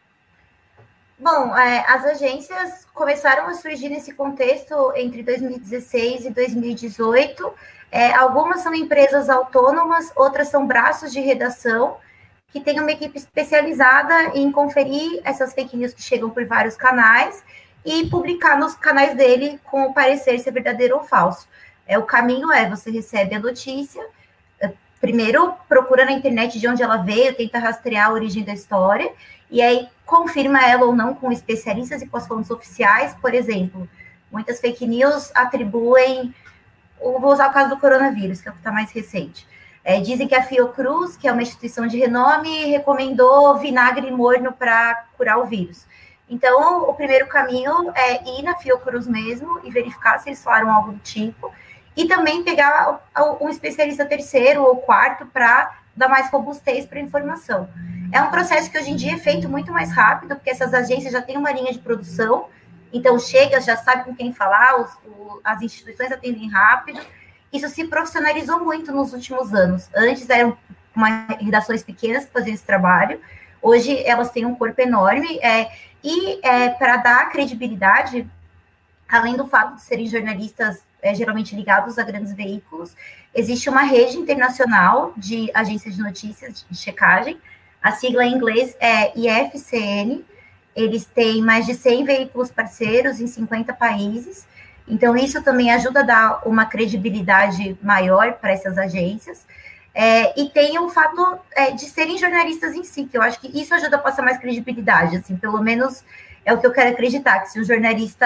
Bom, é, as agências começaram a surgir nesse contexto entre 2016 e 2018. É, algumas são empresas autônomas, outras são braços de redação que tem uma equipe especializada em conferir essas fake news que chegam por vários canais e publicar nos canais dele com o parecer se é verdadeiro ou falso. É, o caminho é, você recebe a notícia, primeiro procura na internet de onde ela veio, tenta rastrear a origem da história, e aí confirma ela ou não com especialistas e com as fontes oficiais, por exemplo, muitas fake news atribuem, vou usar o caso do coronavírus, que é o que está mais recente, é, dizem que a Fiocruz, que é uma instituição de renome, recomendou vinagre morno para curar o vírus. Então, o primeiro caminho é ir na Fiocruz mesmo e verificar se eles falaram algo do tipo. E também pegar um especialista terceiro ou quarto para dar mais robustez para a informação. É um processo que hoje em dia é feito muito mais rápido, porque essas agências já têm uma linha de produção, então chega, já sabe com quem falar, os, o, as instituições atendem rápido, isso se profissionalizou muito nos últimos anos. Antes eram uma, redações pequenas que faziam esse trabalho, hoje elas têm um corpo enorme, é, e é, para dar credibilidade, além do fato de serem jornalistas é, geralmente ligados a grandes veículos, existe uma rede internacional de agências de notícias de checagem, a sigla em inglês é IFCN, eles têm mais de 100 veículos parceiros em 50 países, então, isso também ajuda a dar uma credibilidade maior para essas agências. É, e tem o fato é, de serem jornalistas em si, que eu acho que isso ajuda a passar mais credibilidade, assim, pelo menos é o que eu quero acreditar, que se o jornalista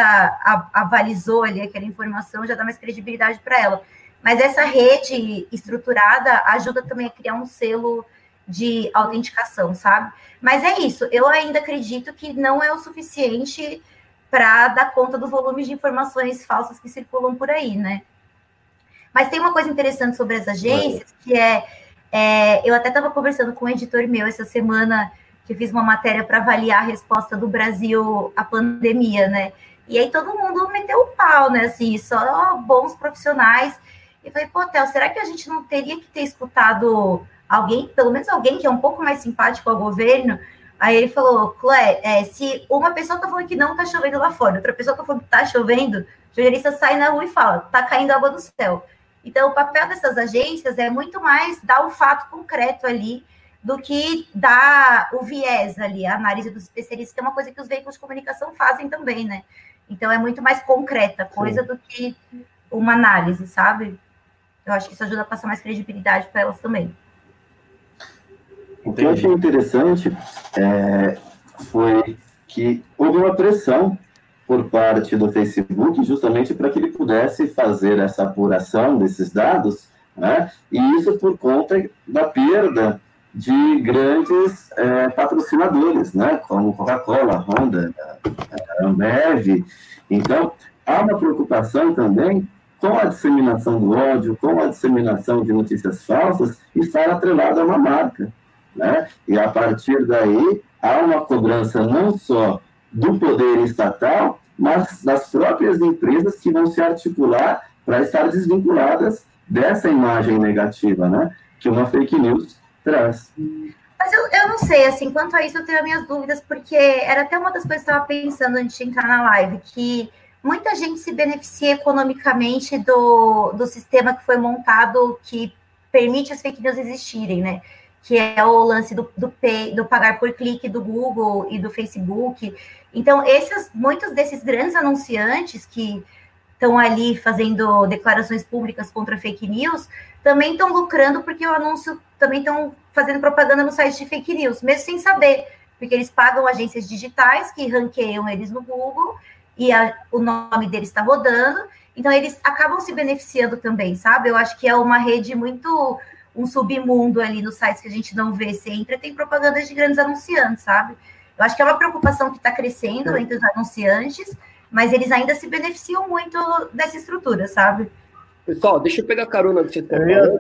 avalizou ali aquela informação, já dá mais credibilidade para ela. Mas essa rede estruturada ajuda também a criar um selo de autenticação, sabe? Mas é isso, eu ainda acredito que não é o suficiente para dar conta do volume de informações falsas que circulam por aí, né? Mas tem uma coisa interessante sobre as agências, que é, é eu até estava conversando com um editor meu essa semana, que fiz uma matéria para avaliar a resposta do Brasil à pandemia, né? E aí todo mundo meteu o pau, né? Assim, só bons profissionais. E falei, pô, Theo, será que a gente não teria que ter escutado alguém, pelo menos alguém que é um pouco mais simpático ao governo, Aí ele falou, Clé, é, se uma pessoa tá falando que não tá chovendo lá fora, outra pessoa tá falando que tá chovendo, o jornalista sai na rua e fala, tá caindo água do céu. Então, o papel dessas agências é muito mais dar o fato concreto ali do que dar o viés ali, a análise dos especialistas, que é uma coisa que os veículos de comunicação fazem também, né? Então, é muito mais concreta coisa Sim. do que uma análise, sabe? Eu acho que isso ajuda a passar mais credibilidade para elas também. O que eu achei interessante é, foi que houve uma pressão por parte do Facebook justamente para que ele pudesse fazer essa apuração desses dados, né? e isso por conta da perda de grandes é, patrocinadores, né? como Coca-Cola, Honda, Ambev. Então, há uma preocupação também com a disseminação do ódio, com a disseminação de notícias falsas, estar atrelado a uma marca. Né? E a partir daí, há uma cobrança não só do poder estatal, mas das próprias empresas que vão se articular para estar desvinculadas dessa imagem negativa, né? que uma fake news traz. Mas eu, eu não sei, assim, quanto a isso eu tenho minhas dúvidas, porque era até uma das coisas que eu estava pensando antes de entrar na live, que muita gente se beneficia economicamente do, do sistema que foi montado que permite as fake news existirem, né? Que é o lance do, do, pay, do pagar por clique do Google e do Facebook. Então, esses, muitos desses grandes anunciantes que estão ali fazendo declarações públicas contra fake news também estão lucrando porque o anúncio também estão fazendo propaganda no site de fake news, mesmo sem saber, porque eles pagam agências digitais que ranqueiam eles no Google e a, o nome deles está rodando, então eles acabam se beneficiando também, sabe? Eu acho que é uma rede muito um submundo ali nos sites que a gente não vê. Você entra, tem propaganda de grandes anunciantes, sabe? Eu acho que é uma preocupação que está crescendo entre os anunciantes, mas eles ainda se beneficiam muito dessa estrutura, sabe? Pessoal, deixa eu pegar carona que você falando.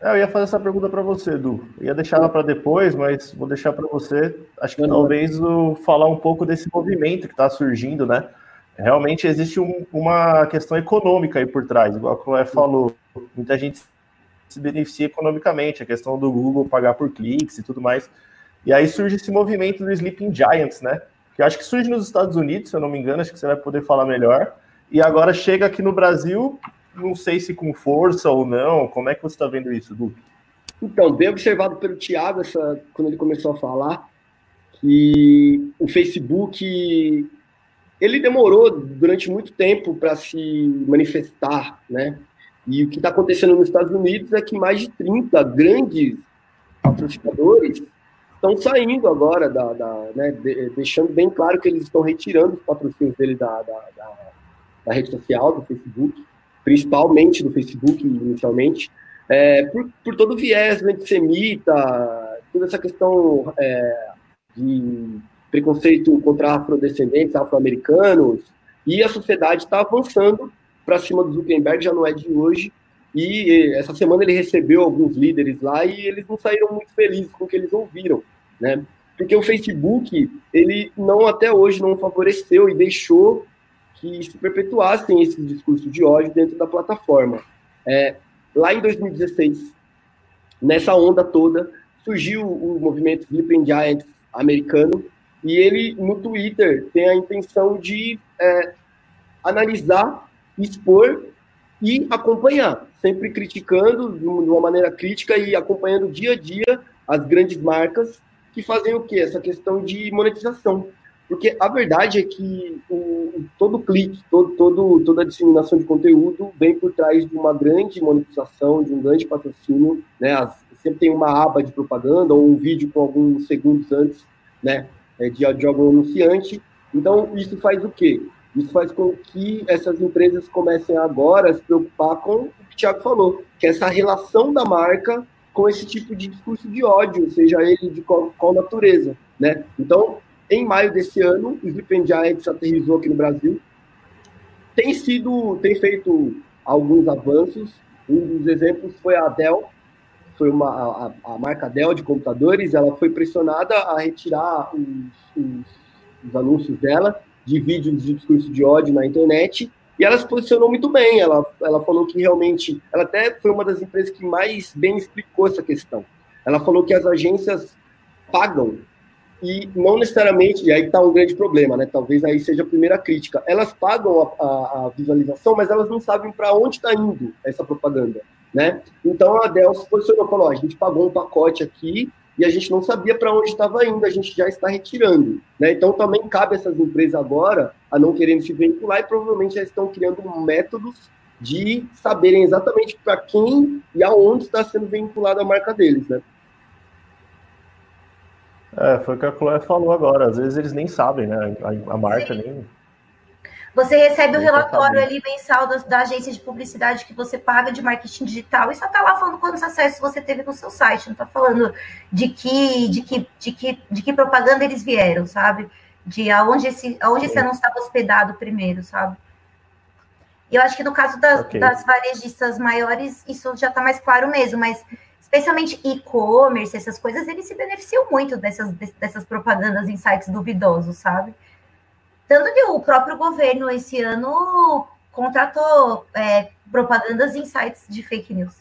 É, eu ia fazer essa pergunta para você, Edu. Eu ia deixar ela para depois, mas vou deixar para você. Acho que talvez o, falar um pouco desse movimento que está surgindo, né? Realmente existe um, uma questão econômica aí por trás, igual a Chloé falou. Muita gente se beneficia economicamente, a questão do Google pagar por cliques e tudo mais. E aí surge esse movimento do Sleeping Giants, né? Que acho que surge nos Estados Unidos, se eu não me engano, acho que você vai poder falar melhor. E agora chega aqui no Brasil não sei se com força ou não. Como é que você está vendo isso, Du? Então, bem observado pelo Thiago, essa, quando ele começou a falar, que o Facebook ele demorou durante muito tempo para se manifestar, né? E o que está acontecendo nos Estados Unidos é que mais de 30 grandes patrocinadores estão saindo agora, da, da né, de, deixando bem claro que eles estão retirando os patrocínios dele da, da, da, da rede social, do Facebook principalmente do Facebook inicialmente, é, por, por, todo o viés antissemita, toda essa questão é, de preconceito contra afrodescendentes, afro-americanos, e a sociedade está avançando para cima do Zuckerberg, já não é de hoje, e essa semana ele recebeu alguns líderes lá e eles não saíram muito felizes com o que eles ouviram, né? Porque o Facebook, ele não até hoje não favoreceu e deixou que se perpetuassem esses discursos de ódio dentro da plataforma. É, lá em 2016, nessa onda toda, surgiu o movimento Sleeping Giants americano, e ele, no Twitter, tem a intenção de é, analisar, expor e acompanhar, sempre criticando de uma maneira crítica e acompanhando dia a dia as grandes marcas que fazem o quê? Essa questão de monetização. Porque a verdade é que o, todo clique, todo, todo, toda a disseminação de conteúdo vem por trás de uma grande monetização, de um grande patrocínio, né? As, sempre tem uma aba de propaganda ou um vídeo com alguns segundos antes, né? É, de, de algum anunciante. Então, isso faz o quê? Isso faz com que essas empresas comecem agora a se preocupar com o que o Thiago falou, que é essa relação da marca com esse tipo de discurso de ódio, seja ele de qual, qual natureza, né? Então, em maio desse ano, o Giants aterrizou aqui no Brasil. Tem sido, tem feito alguns avanços. Um dos exemplos foi a Dell, foi uma, a, a marca Dell de computadores, ela foi pressionada a retirar os, os, os, anúncios dela de vídeos de discurso de ódio na internet, e ela se posicionou muito bem, ela, ela falou que realmente, ela até foi uma das empresas que mais bem explicou essa questão. Ela falou que as agências pagam e não necessariamente, e aí está um grande problema, né? Talvez aí seja a primeira crítica. Elas pagam a, a, a visualização, mas elas não sabem para onde está indo essa propaganda, né? Então a Dell se posicionou falou: a gente pagou um pacote aqui e a gente não sabia para onde estava indo, a gente já está retirando, né? Então também cabe essas empresas agora a não querendo se vincular e provavelmente já estão criando métodos de saberem exatamente para quem e aonde está sendo vinculada a marca deles, né? É, foi o que a Chloe falou agora. Às vezes eles nem sabem, né? A, a marca Sim. nem. Você recebe o relatório ali mensal da, da, agência de publicidade que você paga de marketing digital e só está lá falando quantos acessos você teve no seu site, não está falando de que, de, que, de, que, de que propaganda eles vieram, sabe? De aonde esse, aonde esse anúncio estava hospedado primeiro, sabe? E eu acho que no caso das, okay. das varejistas maiores, isso já está mais claro mesmo, mas especialmente e-commerce, essas coisas, eles se beneficiam muito dessas, dessas propagandas em sites duvidosos, sabe? Tanto que o próprio governo esse ano contratou é, propagandas em sites de fake news.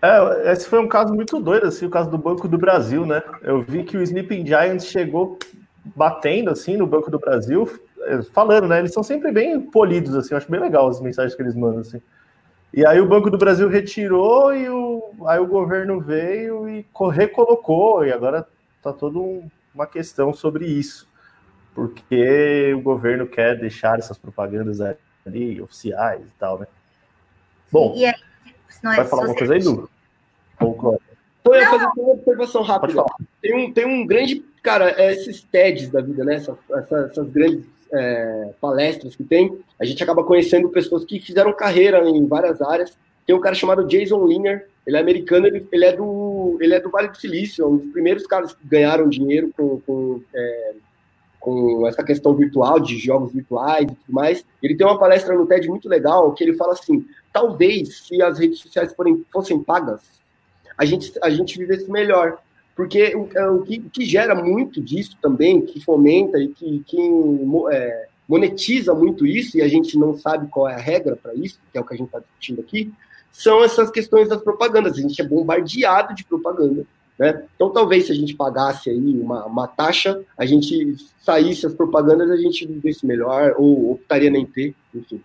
É, esse foi um caso muito doido, assim, o caso do Banco do Brasil, né? Eu vi que o Sleeping Giants chegou batendo, assim, no Banco do Brasil, é, falando, né? Eles são sempre bem polidos, assim, eu acho bem legal as mensagens que eles mandam, assim. E aí o Banco do Brasil retirou e o, aí o governo veio e recolocou, e agora tá toda um, uma questão sobre isso. Porque o governo quer deixar essas propagandas ali, oficiais e tal, né? Bom, e aí, vai é falar uma coisa aí, Du? Ou, eu ia fazer uma observação rápida. Tem um, tem um grande. Cara, é esses TEDs da vida, né? Essas, essas, essas grandes é, palestras que tem, a gente acaba conhecendo pessoas que fizeram carreira em várias áreas. Tem um cara chamado Jason Liner, ele é americano, ele, ele, é, do, ele é do Vale do Silício, é um dos primeiros caras que ganharam dinheiro com, com, é, com essa questão virtual, de jogos virtuais e tudo mais. Ele tem uma palestra no TED muito legal, que ele fala assim, talvez se as redes sociais forem, fossem pagas, a gente, a gente vivesse melhor. Porque o, é, o, que, o, que, gera muito disso também, que fomenta e que, que é, monetiza muito isso, e a gente não sabe qual é a regra para isso, que é o que a gente está discutindo aqui, são essas questões das propagandas. A gente é bombardeado de propaganda. Né? Então, talvez se a gente pagasse aí uma, uma taxa, a gente saísse as propagandas, a gente vivesse melhor, ou optaria nem ter, enfim.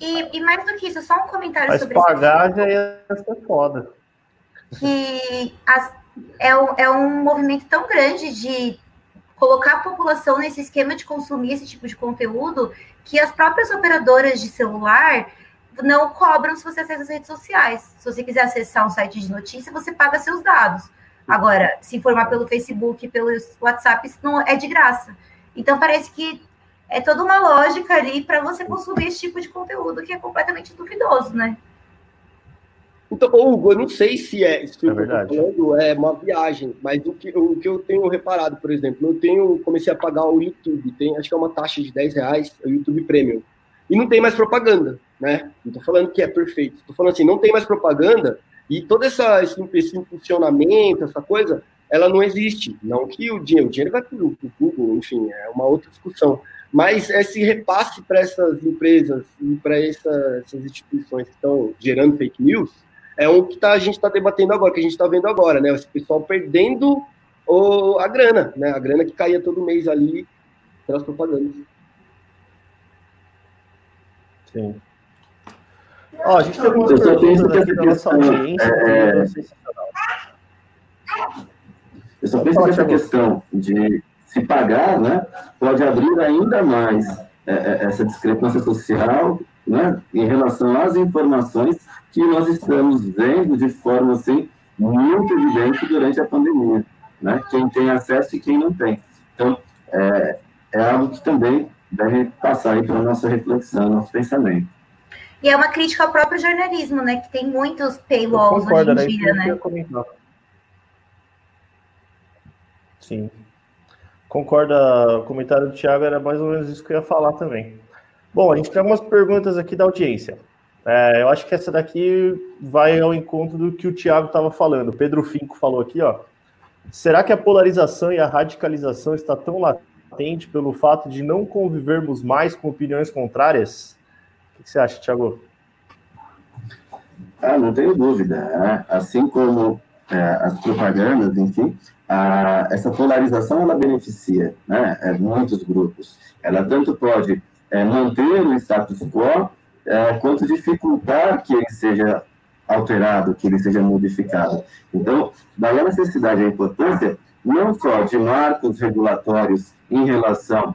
E, e mais do que isso, só um comentário Mas sobre pagar já ia ser foda. Que as, é, é um movimento tão grande de colocar a população nesse esquema de consumir esse tipo de conteúdo que as próprias operadoras de celular não cobram se você acessa as redes sociais. Se você quiser acessar um site de notícia, você paga seus dados. Agora, se informar pelo Facebook, pelo WhatsApp, isso não é de graça. Então, parece que é toda uma lógica ali para você consumir esse tipo de conteúdo que é completamente duvidoso, né? Então, Hugo, eu não sei se é, se é, verdade. Falando, é uma viagem, mas o que, o que eu tenho reparado, por exemplo, eu tenho, comecei a pagar o YouTube, tem, acho que é uma taxa de 10 reais, o YouTube Premium, e não tem mais propaganda, né? Não tô falando que é perfeito, tô falando assim, não tem mais propaganda, e todo essa, esse, esse essa coisa, ela não existe. Não que o dinheiro, o dinheiro vai para o Google, enfim, é uma outra discussão. Mas esse repasse para essas empresas e para essa, essas instituições que estão gerando fake news, é o que tá, a gente está debatendo agora, que a gente está vendo agora, né? Esse pessoal perdendo o, a grana, né? A grana que caía todo mês ali pelas propagandas. Sim. Ó, a gente tem algumas perguntas aqui da nossa audiência. É... Eu só penso que essa questão de se pagar, né, pode abrir ainda mais é, é essa discrepância social né, em relação às informações que nós estamos vendo de forma assim, muito evidente durante a pandemia. Né? Quem tem acesso e quem não tem. Então, é, é algo que também deve passar para a nossa reflexão, nosso pensamento. E é uma crítica ao próprio jornalismo, né? Que tem muitos paywalls concordo, hoje em dia, né? Sim. Concorda, o comentário do Thiago era mais ou menos isso que eu ia falar também. Bom, a gente tem algumas perguntas aqui da audiência. É, eu acho que essa daqui vai ao encontro do que o Tiago estava falando. O Pedro Finco falou aqui, ó. Será que a polarização e a radicalização está tão latente pelo fato de não convivermos mais com opiniões contrárias? O que você acha, Tiago? Ah, não tenho dúvida. Né? Assim como é, as propagandas, enfim, a, essa polarização ela beneficia né, é, muitos grupos. Ela tanto pode é, manter o status quo, é, quanto dificultar que ele seja alterado, que ele seja modificado. Então, daí a necessidade e a importância não só de marcos regulatórios em relação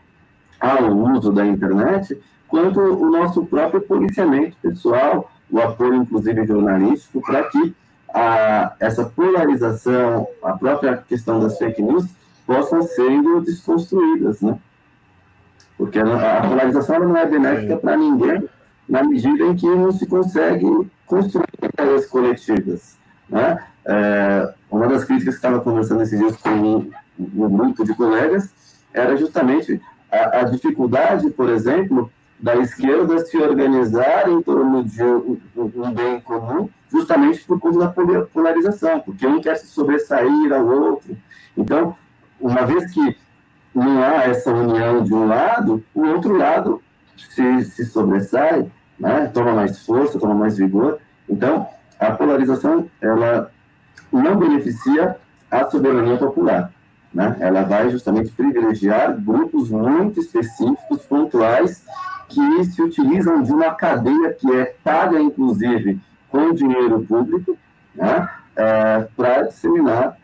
ao uso da internet, quanto o nosso próprio policiamento pessoal, o apoio, inclusive, jornalístico, para que a, essa polarização, a própria questão das fake news, possam sendo desconstruídas, né? Porque a, a polarização não é benéfica para ninguém, na medida em que não se consegue construir ideias coletivas. Né? É, uma das críticas que estava conversando esses dias com um, um grupo de colegas era justamente a, a, dificuldade, por exemplo, da esquerda se organizar em torno de um, bem comum, justamente por conta da polarização, porque um quer se sobressair ao outro. Então, uma vez que não há essa união de um lado, o outro lado se, se sobressai, né? toma mais força, toma mais vigor. Então, a polarização, ela não beneficia a soberania popular. Né? Ela vai justamente privilegiar grupos muito específicos, pontuais, que se utilizam de uma cadeia que é paga, inclusive, com dinheiro público, né? É, para disseminar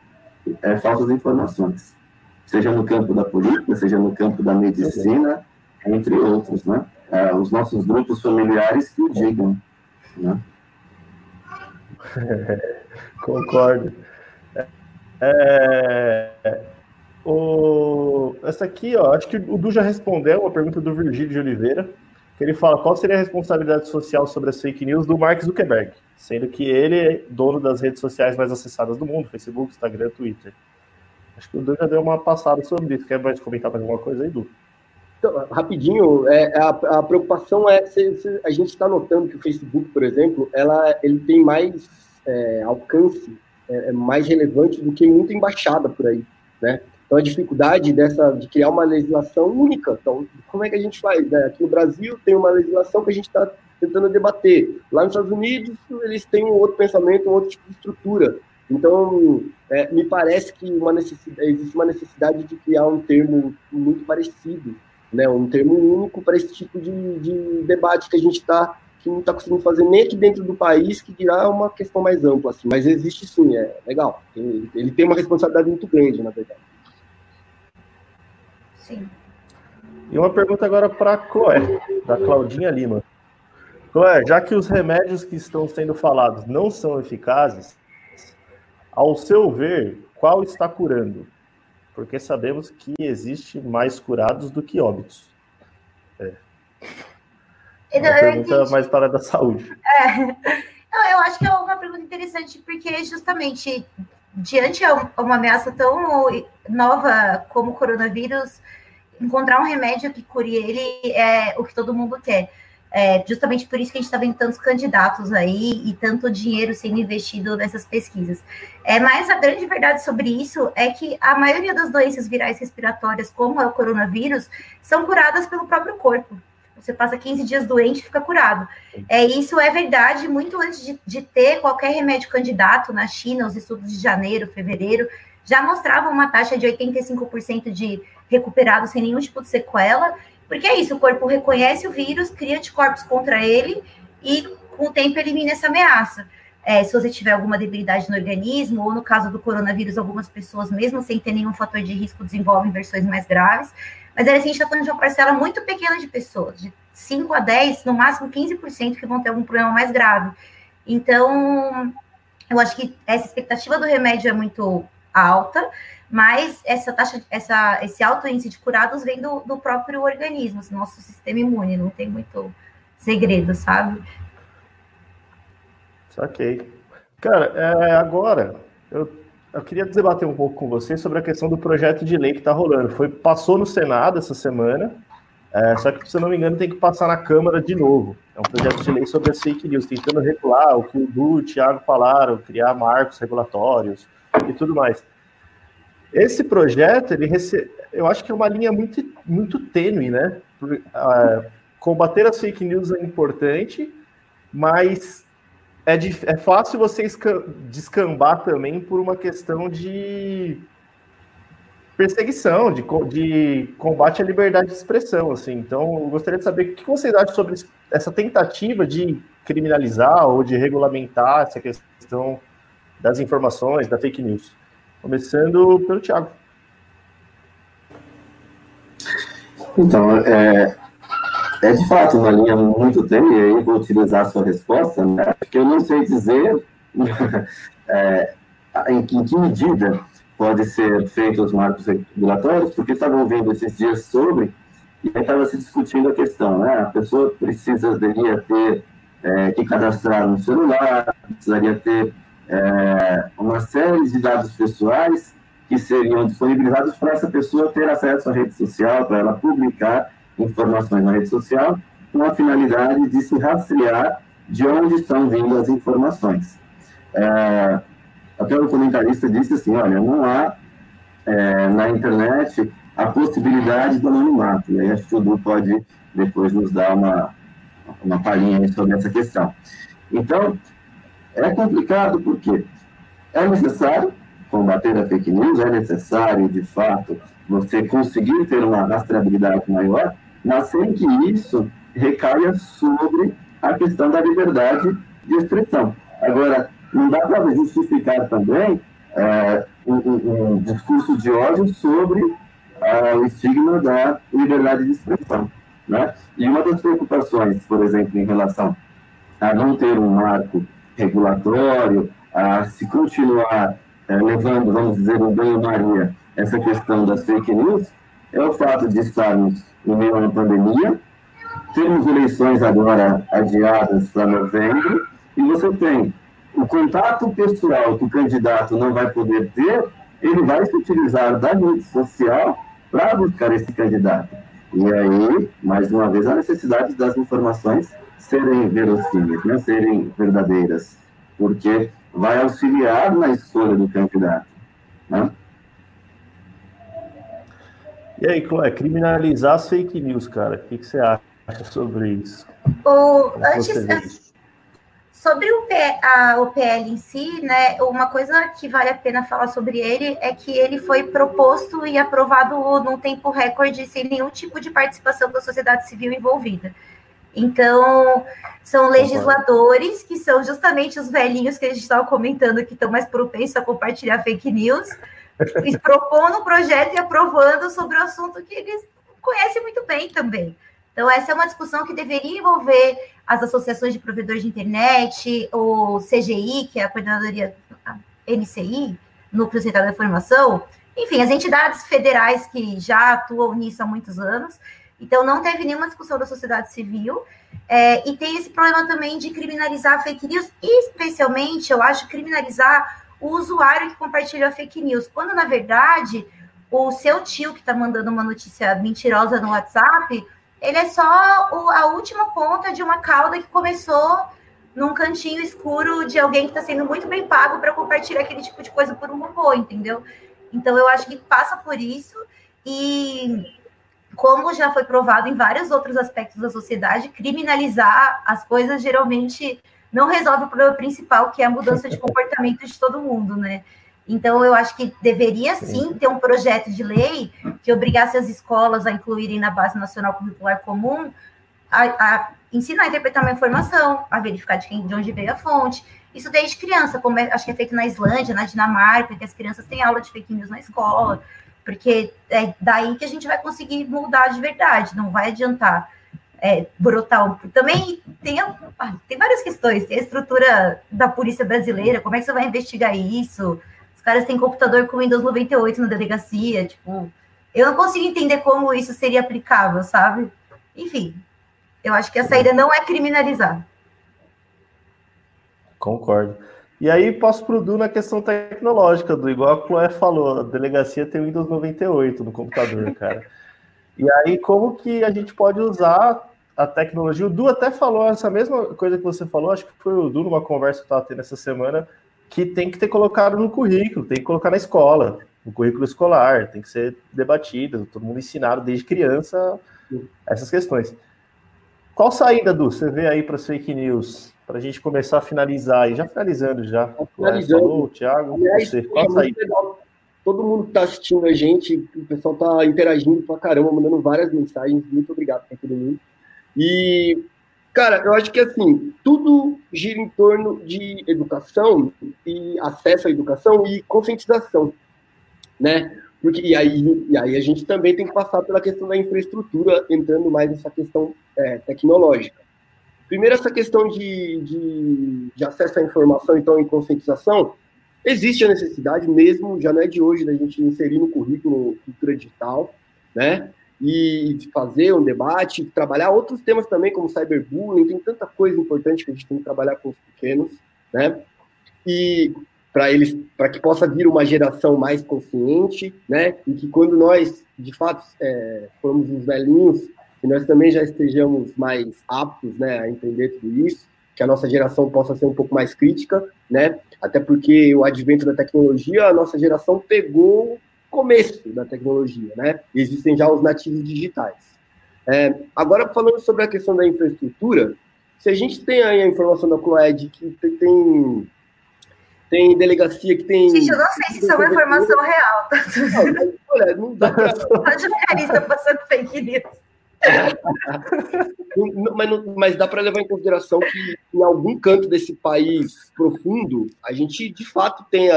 é, falsas informações, seja no campo da política, seja no campo da medicina, entre outros, né? É, os nossos grupos familiares que o digam, né? Concordo. É, o, essa aqui, ó, acho que o Du já respondeu uma pergunta do Virgílio de Oliveira, que ele fala qual seria a responsabilidade social sobre as fake news do Mark Zuckerberg, sendo que ele é dono das redes sociais mais acessadas do mundo, Facebook, Instagram, Twitter. Acho que o Du já deu uma passada sobre isso. Quer mais comentar mais alguma coisa aí, Du? Então, rapidinho, é, a, a, preocupação é se, se a gente está notando que o Facebook, por exemplo, ela, ele tem mais é, alcance, é, é, mais relevante do que muita embaixada por aí, né? Então a dificuldade dessa de criar uma legislação única. Então, como é que a gente faz? Né? Aqui no Brasil tem uma legislação que a gente está tentando debater. Lá nos Estados Unidos eles têm um outro pensamento, um outro tipo de estrutura. Então, é, me parece que uma existe uma necessidade de criar um termo muito parecido né, um termo único para esse tipo de, de debate que a gente está que não está conseguindo fazer nem aqui dentro do país, que dirá uma questão mais ampla, assim. Mas existe sim, é legal. Ele, ele tem uma responsabilidade muito grande, na verdade. Sim. E uma pergunta agora para a Chloé, da Claudinha Lima. Chloé, já que os remédios que estão sendo falados não são eficazes, ao seu ver, qual está curando? porque sabemos que existe mais curados do que óbitos. É. Uma pergunta mais para a da saúde. É. eu acho que é uma pergunta interessante, porque justamente diante de uma ameaça tão nova como o coronavírus, encontrar um remédio que cure ele é o que todo mundo quer. É justamente por isso que a gente está vendo tantos candidatos aí e tanto dinheiro sendo investido nessas pesquisas. É, mas a grande verdade sobre isso é que a maioria das doenças virais respiratórias, como é o coronavírus, são curadas pelo próprio corpo. Você passa 15 dias doente e fica curado. É, isso é verdade muito antes de, de ter qualquer remédio candidato na China, os estudos de janeiro, fevereiro, já mostravam uma taxa de 85% de recuperados sem nenhum tipo de sequela porque é isso, o corpo reconhece o vírus, cria anticorpos contra ele e com o tempo elimina essa ameaça. É, se você tiver alguma debilidade no organismo, ou no caso do coronavírus, algumas pessoas, mesmo sem ter nenhum fator de risco, desenvolvem versões mais graves. Mas assim, a gente está falando de uma parcela muito pequena de pessoas, de 5 a 10, no máximo 15% que vão ter algum problema mais grave. Então, eu acho que essa expectativa do remédio é muito alta, mas essa taxa, essa, esse alto índice de curados vem do, do próprio organismo, do nosso sistema imune, não tem muito segredo, sabe? Ok. Cara, é, agora eu, eu queria debater um pouco com você sobre a questão do projeto de lei que está rolando. Foi, passou no Senado essa semana, é, só que, se eu não me engano, tem que passar na Câmara de novo. É um projeto de lei sobre as fake news, tentando regular o que o Du o Thiago falaram, criar marcos regulatórios e tudo mais. Esse projeto, ele rece... eu acho que é uma linha muito, muito tênue, né? Uh, combater as fake news é importante, mas é, de... é fácil você descambar também por uma questão de perseguição, de, de combate à liberdade de expressão, assim. Então, eu gostaria de saber o que vocês acham sobre essa tentativa de criminalizar ou de regulamentar essa questão das informações, da fake news. Começando pelo Thiago. Então, é, é de fato uma linha muito tênue, aí vou utilizar a sua resposta, né? porque eu não sei dizer é, em, que, em que medida pode ser feito os marcos regulatórios, porque estava ouvindo esses dias sobre, e aí estava se discutindo a questão, né? A pessoa precisa, deveria ter é, que cadastrar no celular, precisaria ter é, uma série de dados pessoais que seriam disponibilizados para essa pessoa ter acesso à rede social, para ela publicar informações na rede social, com a finalidade de se rastrear de onde estão vindo as informações. É, até o comentarista disse assim, olha, não há é, na internet a possibilidade do anonimato, e aí acho que o Du pode depois nos dar uma, uma palhinha sobre essa questão. Então, É complicado porque é necessário combater a fake news, é necessário, de fato, você conseguir ter uma rastreabilidade maior, mas sem que isso recaia sobre a questão da liberdade de expressão. Agora, não dá para justificar também é, um, um, um, discurso de ódio sobre é, o estigma da liberdade de expressão. Né? E uma das preocupações, por exemplo, em relação a não ter um marco regulatório, a se continuar é, levando, vamos dizer, um banho-maria essa questão das fake news, é o fato de estarmos no meio uma pandemia, temos eleições agora adiadas para novembro, e você tem o contato pessoal que o candidato não vai poder ter, ele vai se utilizar da rede social para buscar esse candidato. E aí, mais uma vez, a necessidade das informações serem verossímeis, né? serem verdadeiras, porque vai auxiliar na escolha do candidato. Né? E aí, Chloé, criminalizar as fake news, cara, o que, que você acha sobre isso? O, antes, sobre o, P, a, o PL em si, né, uma coisa que vale a pena falar sobre ele é que ele foi proposto e aprovado num tempo recorde, sem nenhum tipo de participação da sociedade civil envolvida. Então, são legisladores que são justamente os velhinhos que a gente estava comentando que estão mais propensos a compartilhar fake news, propondo um projeto e aprovando sobre o assunto que eles conhecem muito bem também. Então, essa é uma discussão que deveria envolver as associações de provedores de internet, o CGI, que é a coordenadoria NCI, Núcleo Central da Informação, enfim, as entidades federais que já atuam nisso há muitos anos. Então, não teve nenhuma discussão da sociedade civil. É, e tem esse problema também de criminalizar fake news, especialmente, eu acho, criminalizar o usuário que compartilha fake news, quando, na verdade, o seu tio que está mandando uma notícia mentirosa no WhatsApp, ele é só a última ponta de uma cauda que começou num cantinho escuro de alguém que está sendo muito bem pago para compartilhar aquele tipo de coisa por um robô, entendeu? Então, eu acho que passa por isso e como já foi provado em vários outros aspectos da sociedade, criminalizar as coisas geralmente não resolve o problema principal, que é a mudança de comportamento de todo mundo, né? Então, eu acho que deveria sim ter um projeto de lei que obrigasse as escolas a incluírem na Base Nacional Curricular Comum a, a ensinar a interpretar uma informação, a verificar de, quem, de onde veio a fonte. Isso desde criança, como é, acho que é feito na Islândia, na Dinamarca, que as crianças têm aula de fake news na escola porque é daí que a gente vai conseguir mudar de verdade, não vai adiantar é, brotar. Também tem, ah, tem várias questões, tem a estrutura da polícia brasileira, como é que você vai investigar isso? Os caras têm computador com Windows 98 na delegacia, tipo, eu não consigo entender como isso seria aplicável, sabe? Enfim, eu acho que a saída não é criminalizar. Concordo. E aí posso pro Du na questão tecnológica, do igual a Chloé falou, a delegacia tem Windows 98 no computador, cara. E aí, como que a gente pode usar a tecnologia? O Du até falou essa mesma coisa que você falou, acho que foi o Du numa conversa que eu estava tendo essa semana, que tem que ter colocado no currículo, tem que colocar na escola, no currículo escolar, tem que ser debatido, todo mundo ensinado desde criança essas questões. Qual saída, Du, você vê aí para as fake news? Para a gente começar a finalizar, e já finalizando já. Finalizando. Falou, Thiago, Aliás, você, qual é Todo mundo que está assistindo a gente, o pessoal está interagindo pra caramba, mandando várias mensagens. Muito obrigado para todo mundo. E, cara, eu acho que assim, tudo gira em torno de educação e acesso à educação e conscientização, né? Porque, e, aí, e aí a gente também tem que passar pela questão da infraestrutura, entrando mais nessa questão é, tecnológica. Primeiro, essa questão de, de, de, acesso à informação, então, em conscientização, existe a necessidade mesmo, já não é de hoje, da gente inserir no currículo cultura digital, né? E fazer um debate, trabalhar outros temas também, como cyberbullying, tem tanta coisa importante que a gente tem que trabalhar com os pequenos, né? E para eles, para que possa vir uma geração mais consciente, né? E que quando nós, de fato, é, formos os velhinhos, que nós também já estejamos mais aptos né, a entender tudo isso, que a nossa geração possa ser um pouco mais crítica, né? Até porque o advento da tecnologia, a nossa geração pegou o começo da tecnologia, né? E existem já os nativos digitais. É, agora, falando sobre a questão da infraestrutura, Se a gente tem aí a informação da Cloed que tem, tem delegacia que tem. Gente, eu não sei se isso é uma informação real. Tá? Não, mas, olha, não dá pra. A jornalista passando fake news. Mas, mas, dá para levar em consideração que em algum canto desse país profundo, a gente de fato tem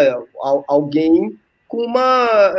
alguém com uma,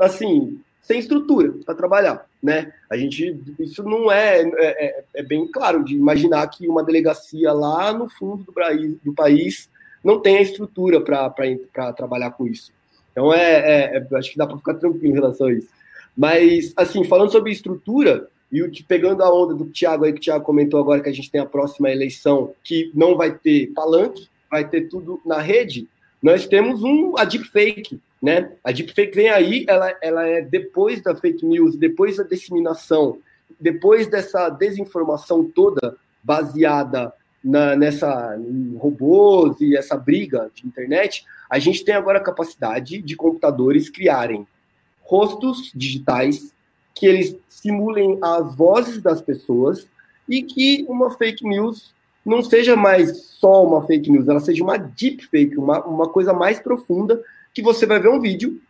assim, sem estrutura para trabalhar, né? A gente, isso não é, é, é, é, bem claro de imaginar que uma delegacia lá no fundo do, país, do país não tem a estrutura para trabalhar com isso. Então, é, é, é acho que dá para ficar tranquilo em relação a isso. Mas, assim, falando sobre estrutura, e pegando a onda do Thiago aí, que o Thiago comentou agora que a gente tem a próxima eleição, que não vai ter palanque, vai ter tudo na rede, nós temos um, a deepfake, né? A deepfake vem aí, ela, ela é depois da fake news, depois da disseminação, depois dessa desinformação toda baseada na, nessa em robôs e essa briga de internet, a gente tem agora a capacidade de computadores criarem rostos digitais que eles simulem as vozes das pessoas e que uma fake news não seja mais só uma fake news, ela seja uma deep fake, uma, uma coisa mais profunda que você vai ver um vídeo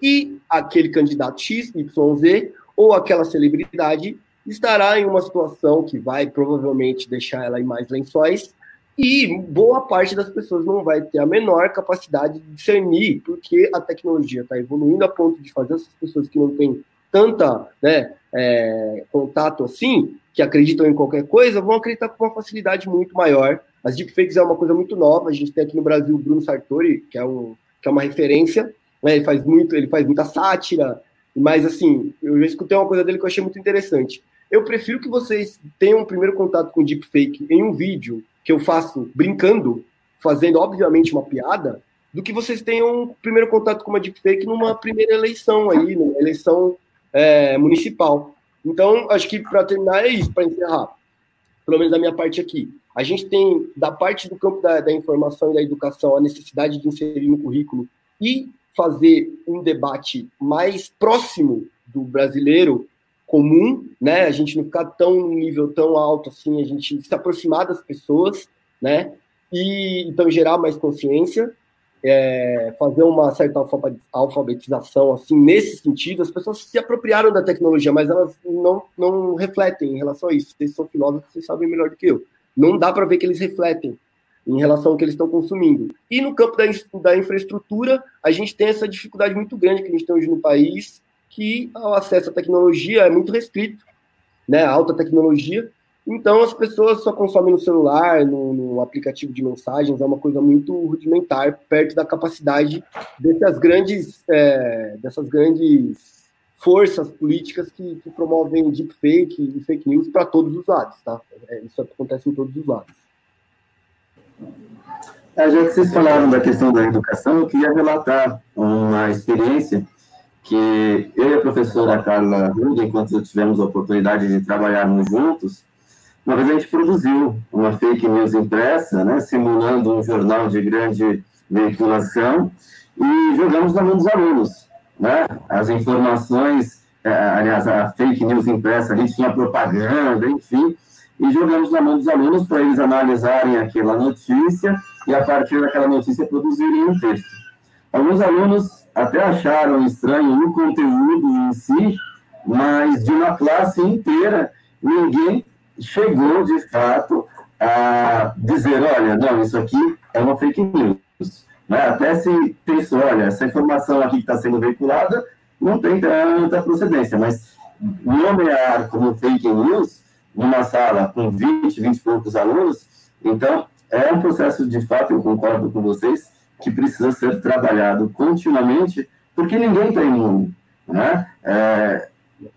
e aquele candidato X, Y, Z ou aquela celebridade estará em uma situação que vai provavelmente deixar ela em mais lençóis e boa parte das pessoas não vai ter a menor capacidade de discernir, porque a tecnologia está evoluindo a ponto de fazer essas pessoas que não têm tanta né, é, contato assim, que acreditam em qualquer coisa, vão acreditar com uma facilidade muito maior. As deepfakes é uma coisa muito nova. A gente tem aqui no Brasil o Bruno Sartori, que é um que é uma referência, né? ele faz muito, ele faz muita sátira, mas assim, eu já escutei uma coisa dele que eu achei muito interessante. Eu prefiro que vocês tenham um primeiro contato com deepfake em um vídeo que eu faço brincando, fazendo obviamente uma piada, do que vocês tenham um primeiro contato com uma deepfake numa primeira eleição aí, numa eleição é, municipal. Então, acho que para terminar é isso, para encerrar, pelo menos da minha parte aqui. A gente tem, da parte do campo da, da informação e da educação, a necessidade de inserir no currículo e fazer um debate mais próximo do brasileiro comum, né? A gente não ficar tão num nível tão alto assim, a gente se aproximar das pessoas, né? E então gerar mais consciência, é, fazer uma certa alfabetização assim nesse sentido. As pessoas se apropriaram da tecnologia, mas elas não não refletem em relação a isso. Vocês são filósofos, vocês sabem melhor do que eu não dá para ver que eles refletem em relação ao que eles estão consumindo. E no campo da, da infraestrutura, a gente tem essa dificuldade muito grande que a gente tem hoje no país, que o acesso à tecnologia é muito restrito, né, alta tecnologia. Então, as pessoas só consomem no celular, no, no, aplicativo de mensagens, é uma coisa muito rudimentar, perto da capacidade dessas grandes, é, dessas grandes forças políticas que, que promovem deepfake e fake news para todos os lados, tá? É, isso acontece em todos os lados. É, já que vocês falaram da questão da educação, eu queria relatar uma experiência que eu e a professora Carla Rude, enquanto tivemos a oportunidade de trabalharmos juntos, uma vez a gente produziu uma fake news impressa, né, simulando um jornal de grande veiculação, e jogamos na mão dos alunos né? As informações, é, aliás, a fake news impressa, a gente tinha propaganda, enfim, e jogamos na mão dos alunos para eles analisarem aquela notícia e, a partir daquela notícia, produzirem um texto. Alguns alunos até acharam estranho o conteúdo em si, mas de uma classe inteira, ninguém chegou, de fato, a dizer, olha, não, isso aqui é uma fake news. Né? Até se pensou, olha, essa informação aqui que está sendo veiculada não tem tanta procedência, mas nomear como fake news numa sala com 20, 20 e poucos alunos, então é um processo de fato, eu concordo com vocês, que precisa ser trabalhado continuamente, porque ninguém está imune. Né? É,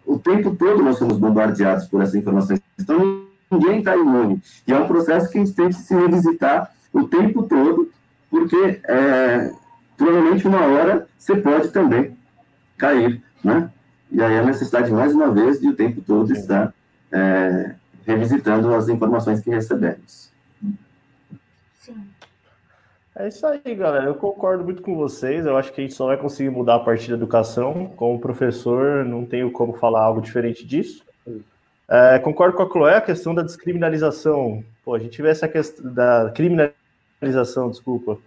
o tempo todo nós somos bombardeados por essas informações, então ninguém está imune. E é um processo que a gente tem que se revisitar o tempo todo porque é, provavelmente uma hora você pode também cair, né? E aí a necessidade, mais uma vez, de o tempo todo estar é, revisitando as informações que recebemos. Sim. É isso aí, galera. Eu concordo muito com vocês. Eu acho que a gente só vai conseguir mudar a partir da educação. Como professor, não tenho como falar algo diferente disso. É, concordo com a Chloé, a questão da descriminalização. Pô, a gente vê essa questão da criminalização, desculpa.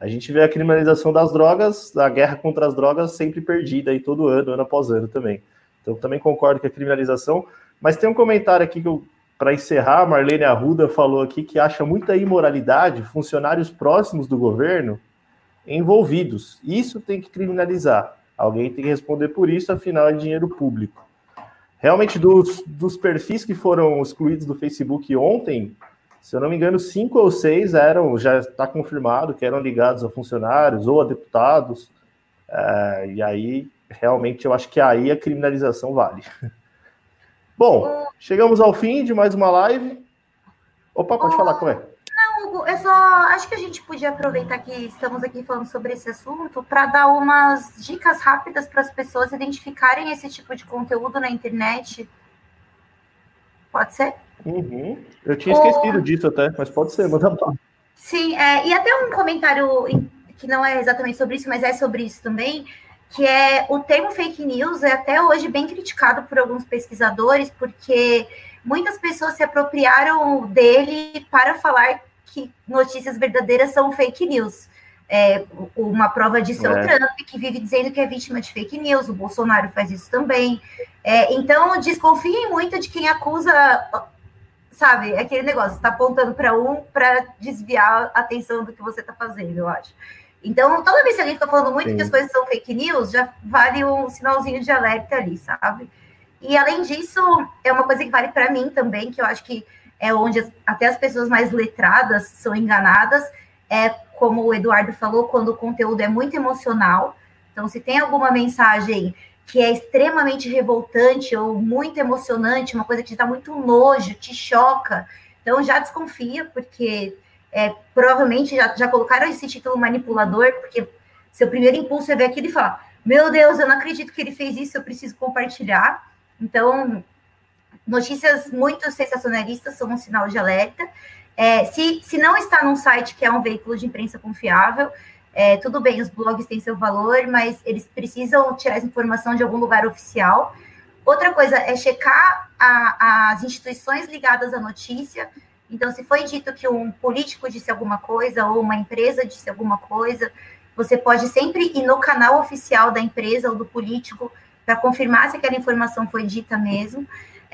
A gente vê a criminalização das drogas, a guerra contra as drogas sempre perdida aí todo ano, ano após ano também. Então, também concordo com a criminalização. Mas tem um comentário aqui que eu, para encerrar, Marlene Arruda falou aqui que acha muita imoralidade funcionários próximos do governo envolvidos. Isso tem que criminalizar. Alguém tem que responder por isso, afinal é dinheiro público. Realmente, dos, dos perfis que foram excluídos do Facebook ontem, se eu não me engano, cinco ou seis eram, já está confirmado que eram ligados a funcionários ou a deputados. É, e aí, realmente, eu acho que aí a criminalização vale. Bom, chegamos ao fim de mais uma live. Opa, pode falar, como é? Hugo, eu só acho que a gente podia aproveitar que estamos aqui falando sobre esse assunto para dar umas dicas rápidas para as pessoas identificarem esse tipo de conteúdo na internet. Pode ser? Uhum. Eu tinha esquecido disso até, mas pode ser, manda lá. Sim, é, e até um comentário que não é exatamente sobre isso, mas é sobre isso também, que é o termo fake news é até hoje bem criticado por alguns pesquisadores, porque muitas pessoas se apropriaram dele para falar que notícias verdadeiras são fake news. É, uma prova disso é. é o Trump, que vive dizendo que é vítima de fake news, o Bolsonaro faz isso também. É, então, desconfiem muito de quem acusa, sabe, aquele negócio, está apontando para um para desviar a atenção do que você está fazendo, eu acho. Então, toda vez que alguém fica falando muito Sim. que as coisas são fake news, já vale um sinalzinho de alerta ali, sabe? E além disso, é uma coisa que vale para mim também, que eu acho que é onde até as pessoas mais letradas são enganadas, é como o Eduardo falou, quando o conteúdo é muito emocional. Então, se tem alguma mensagem que é extremamente revoltante ou muito emocionante, uma coisa que te dá muito nojo, te choca, então já desconfia, porque é, provavelmente já, já colocaram esse título manipulador, porque seu primeiro impulso é ver aquilo e falar: Meu Deus, eu não acredito que ele fez isso, eu preciso compartilhar. Então, notícias muito sensacionalistas são um sinal de alerta. É, se, se não está num site que é um veículo de imprensa confiável, é, tudo bem, os blogs têm seu valor, mas eles precisam tirar essa informação de algum lugar oficial. Outra coisa é checar a, as instituições ligadas à notícia. Então, se foi dito que um político disse alguma coisa ou uma empresa disse alguma coisa, você pode sempre ir no canal oficial da empresa ou do político para confirmar se aquela informação foi dita mesmo.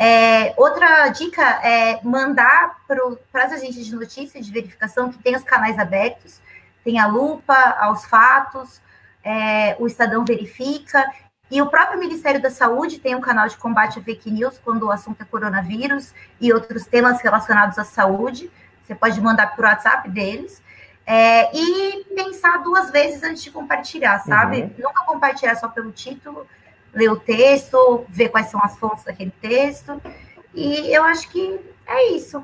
É, outra dica é mandar para as agências de notícia de verificação que tem os canais abertos, tem a lupa, aos fatos, é, o Estadão verifica, e o próprio Ministério da Saúde tem um canal de combate a fake news quando o assunto é coronavírus e outros temas relacionados à saúde. Você pode mandar para o WhatsApp deles. É, e pensar duas vezes antes de compartilhar, sabe? Uhum. Nunca compartilhar só pelo título, ler o texto, ver quais são as fontes daquele texto. E eu acho que é isso.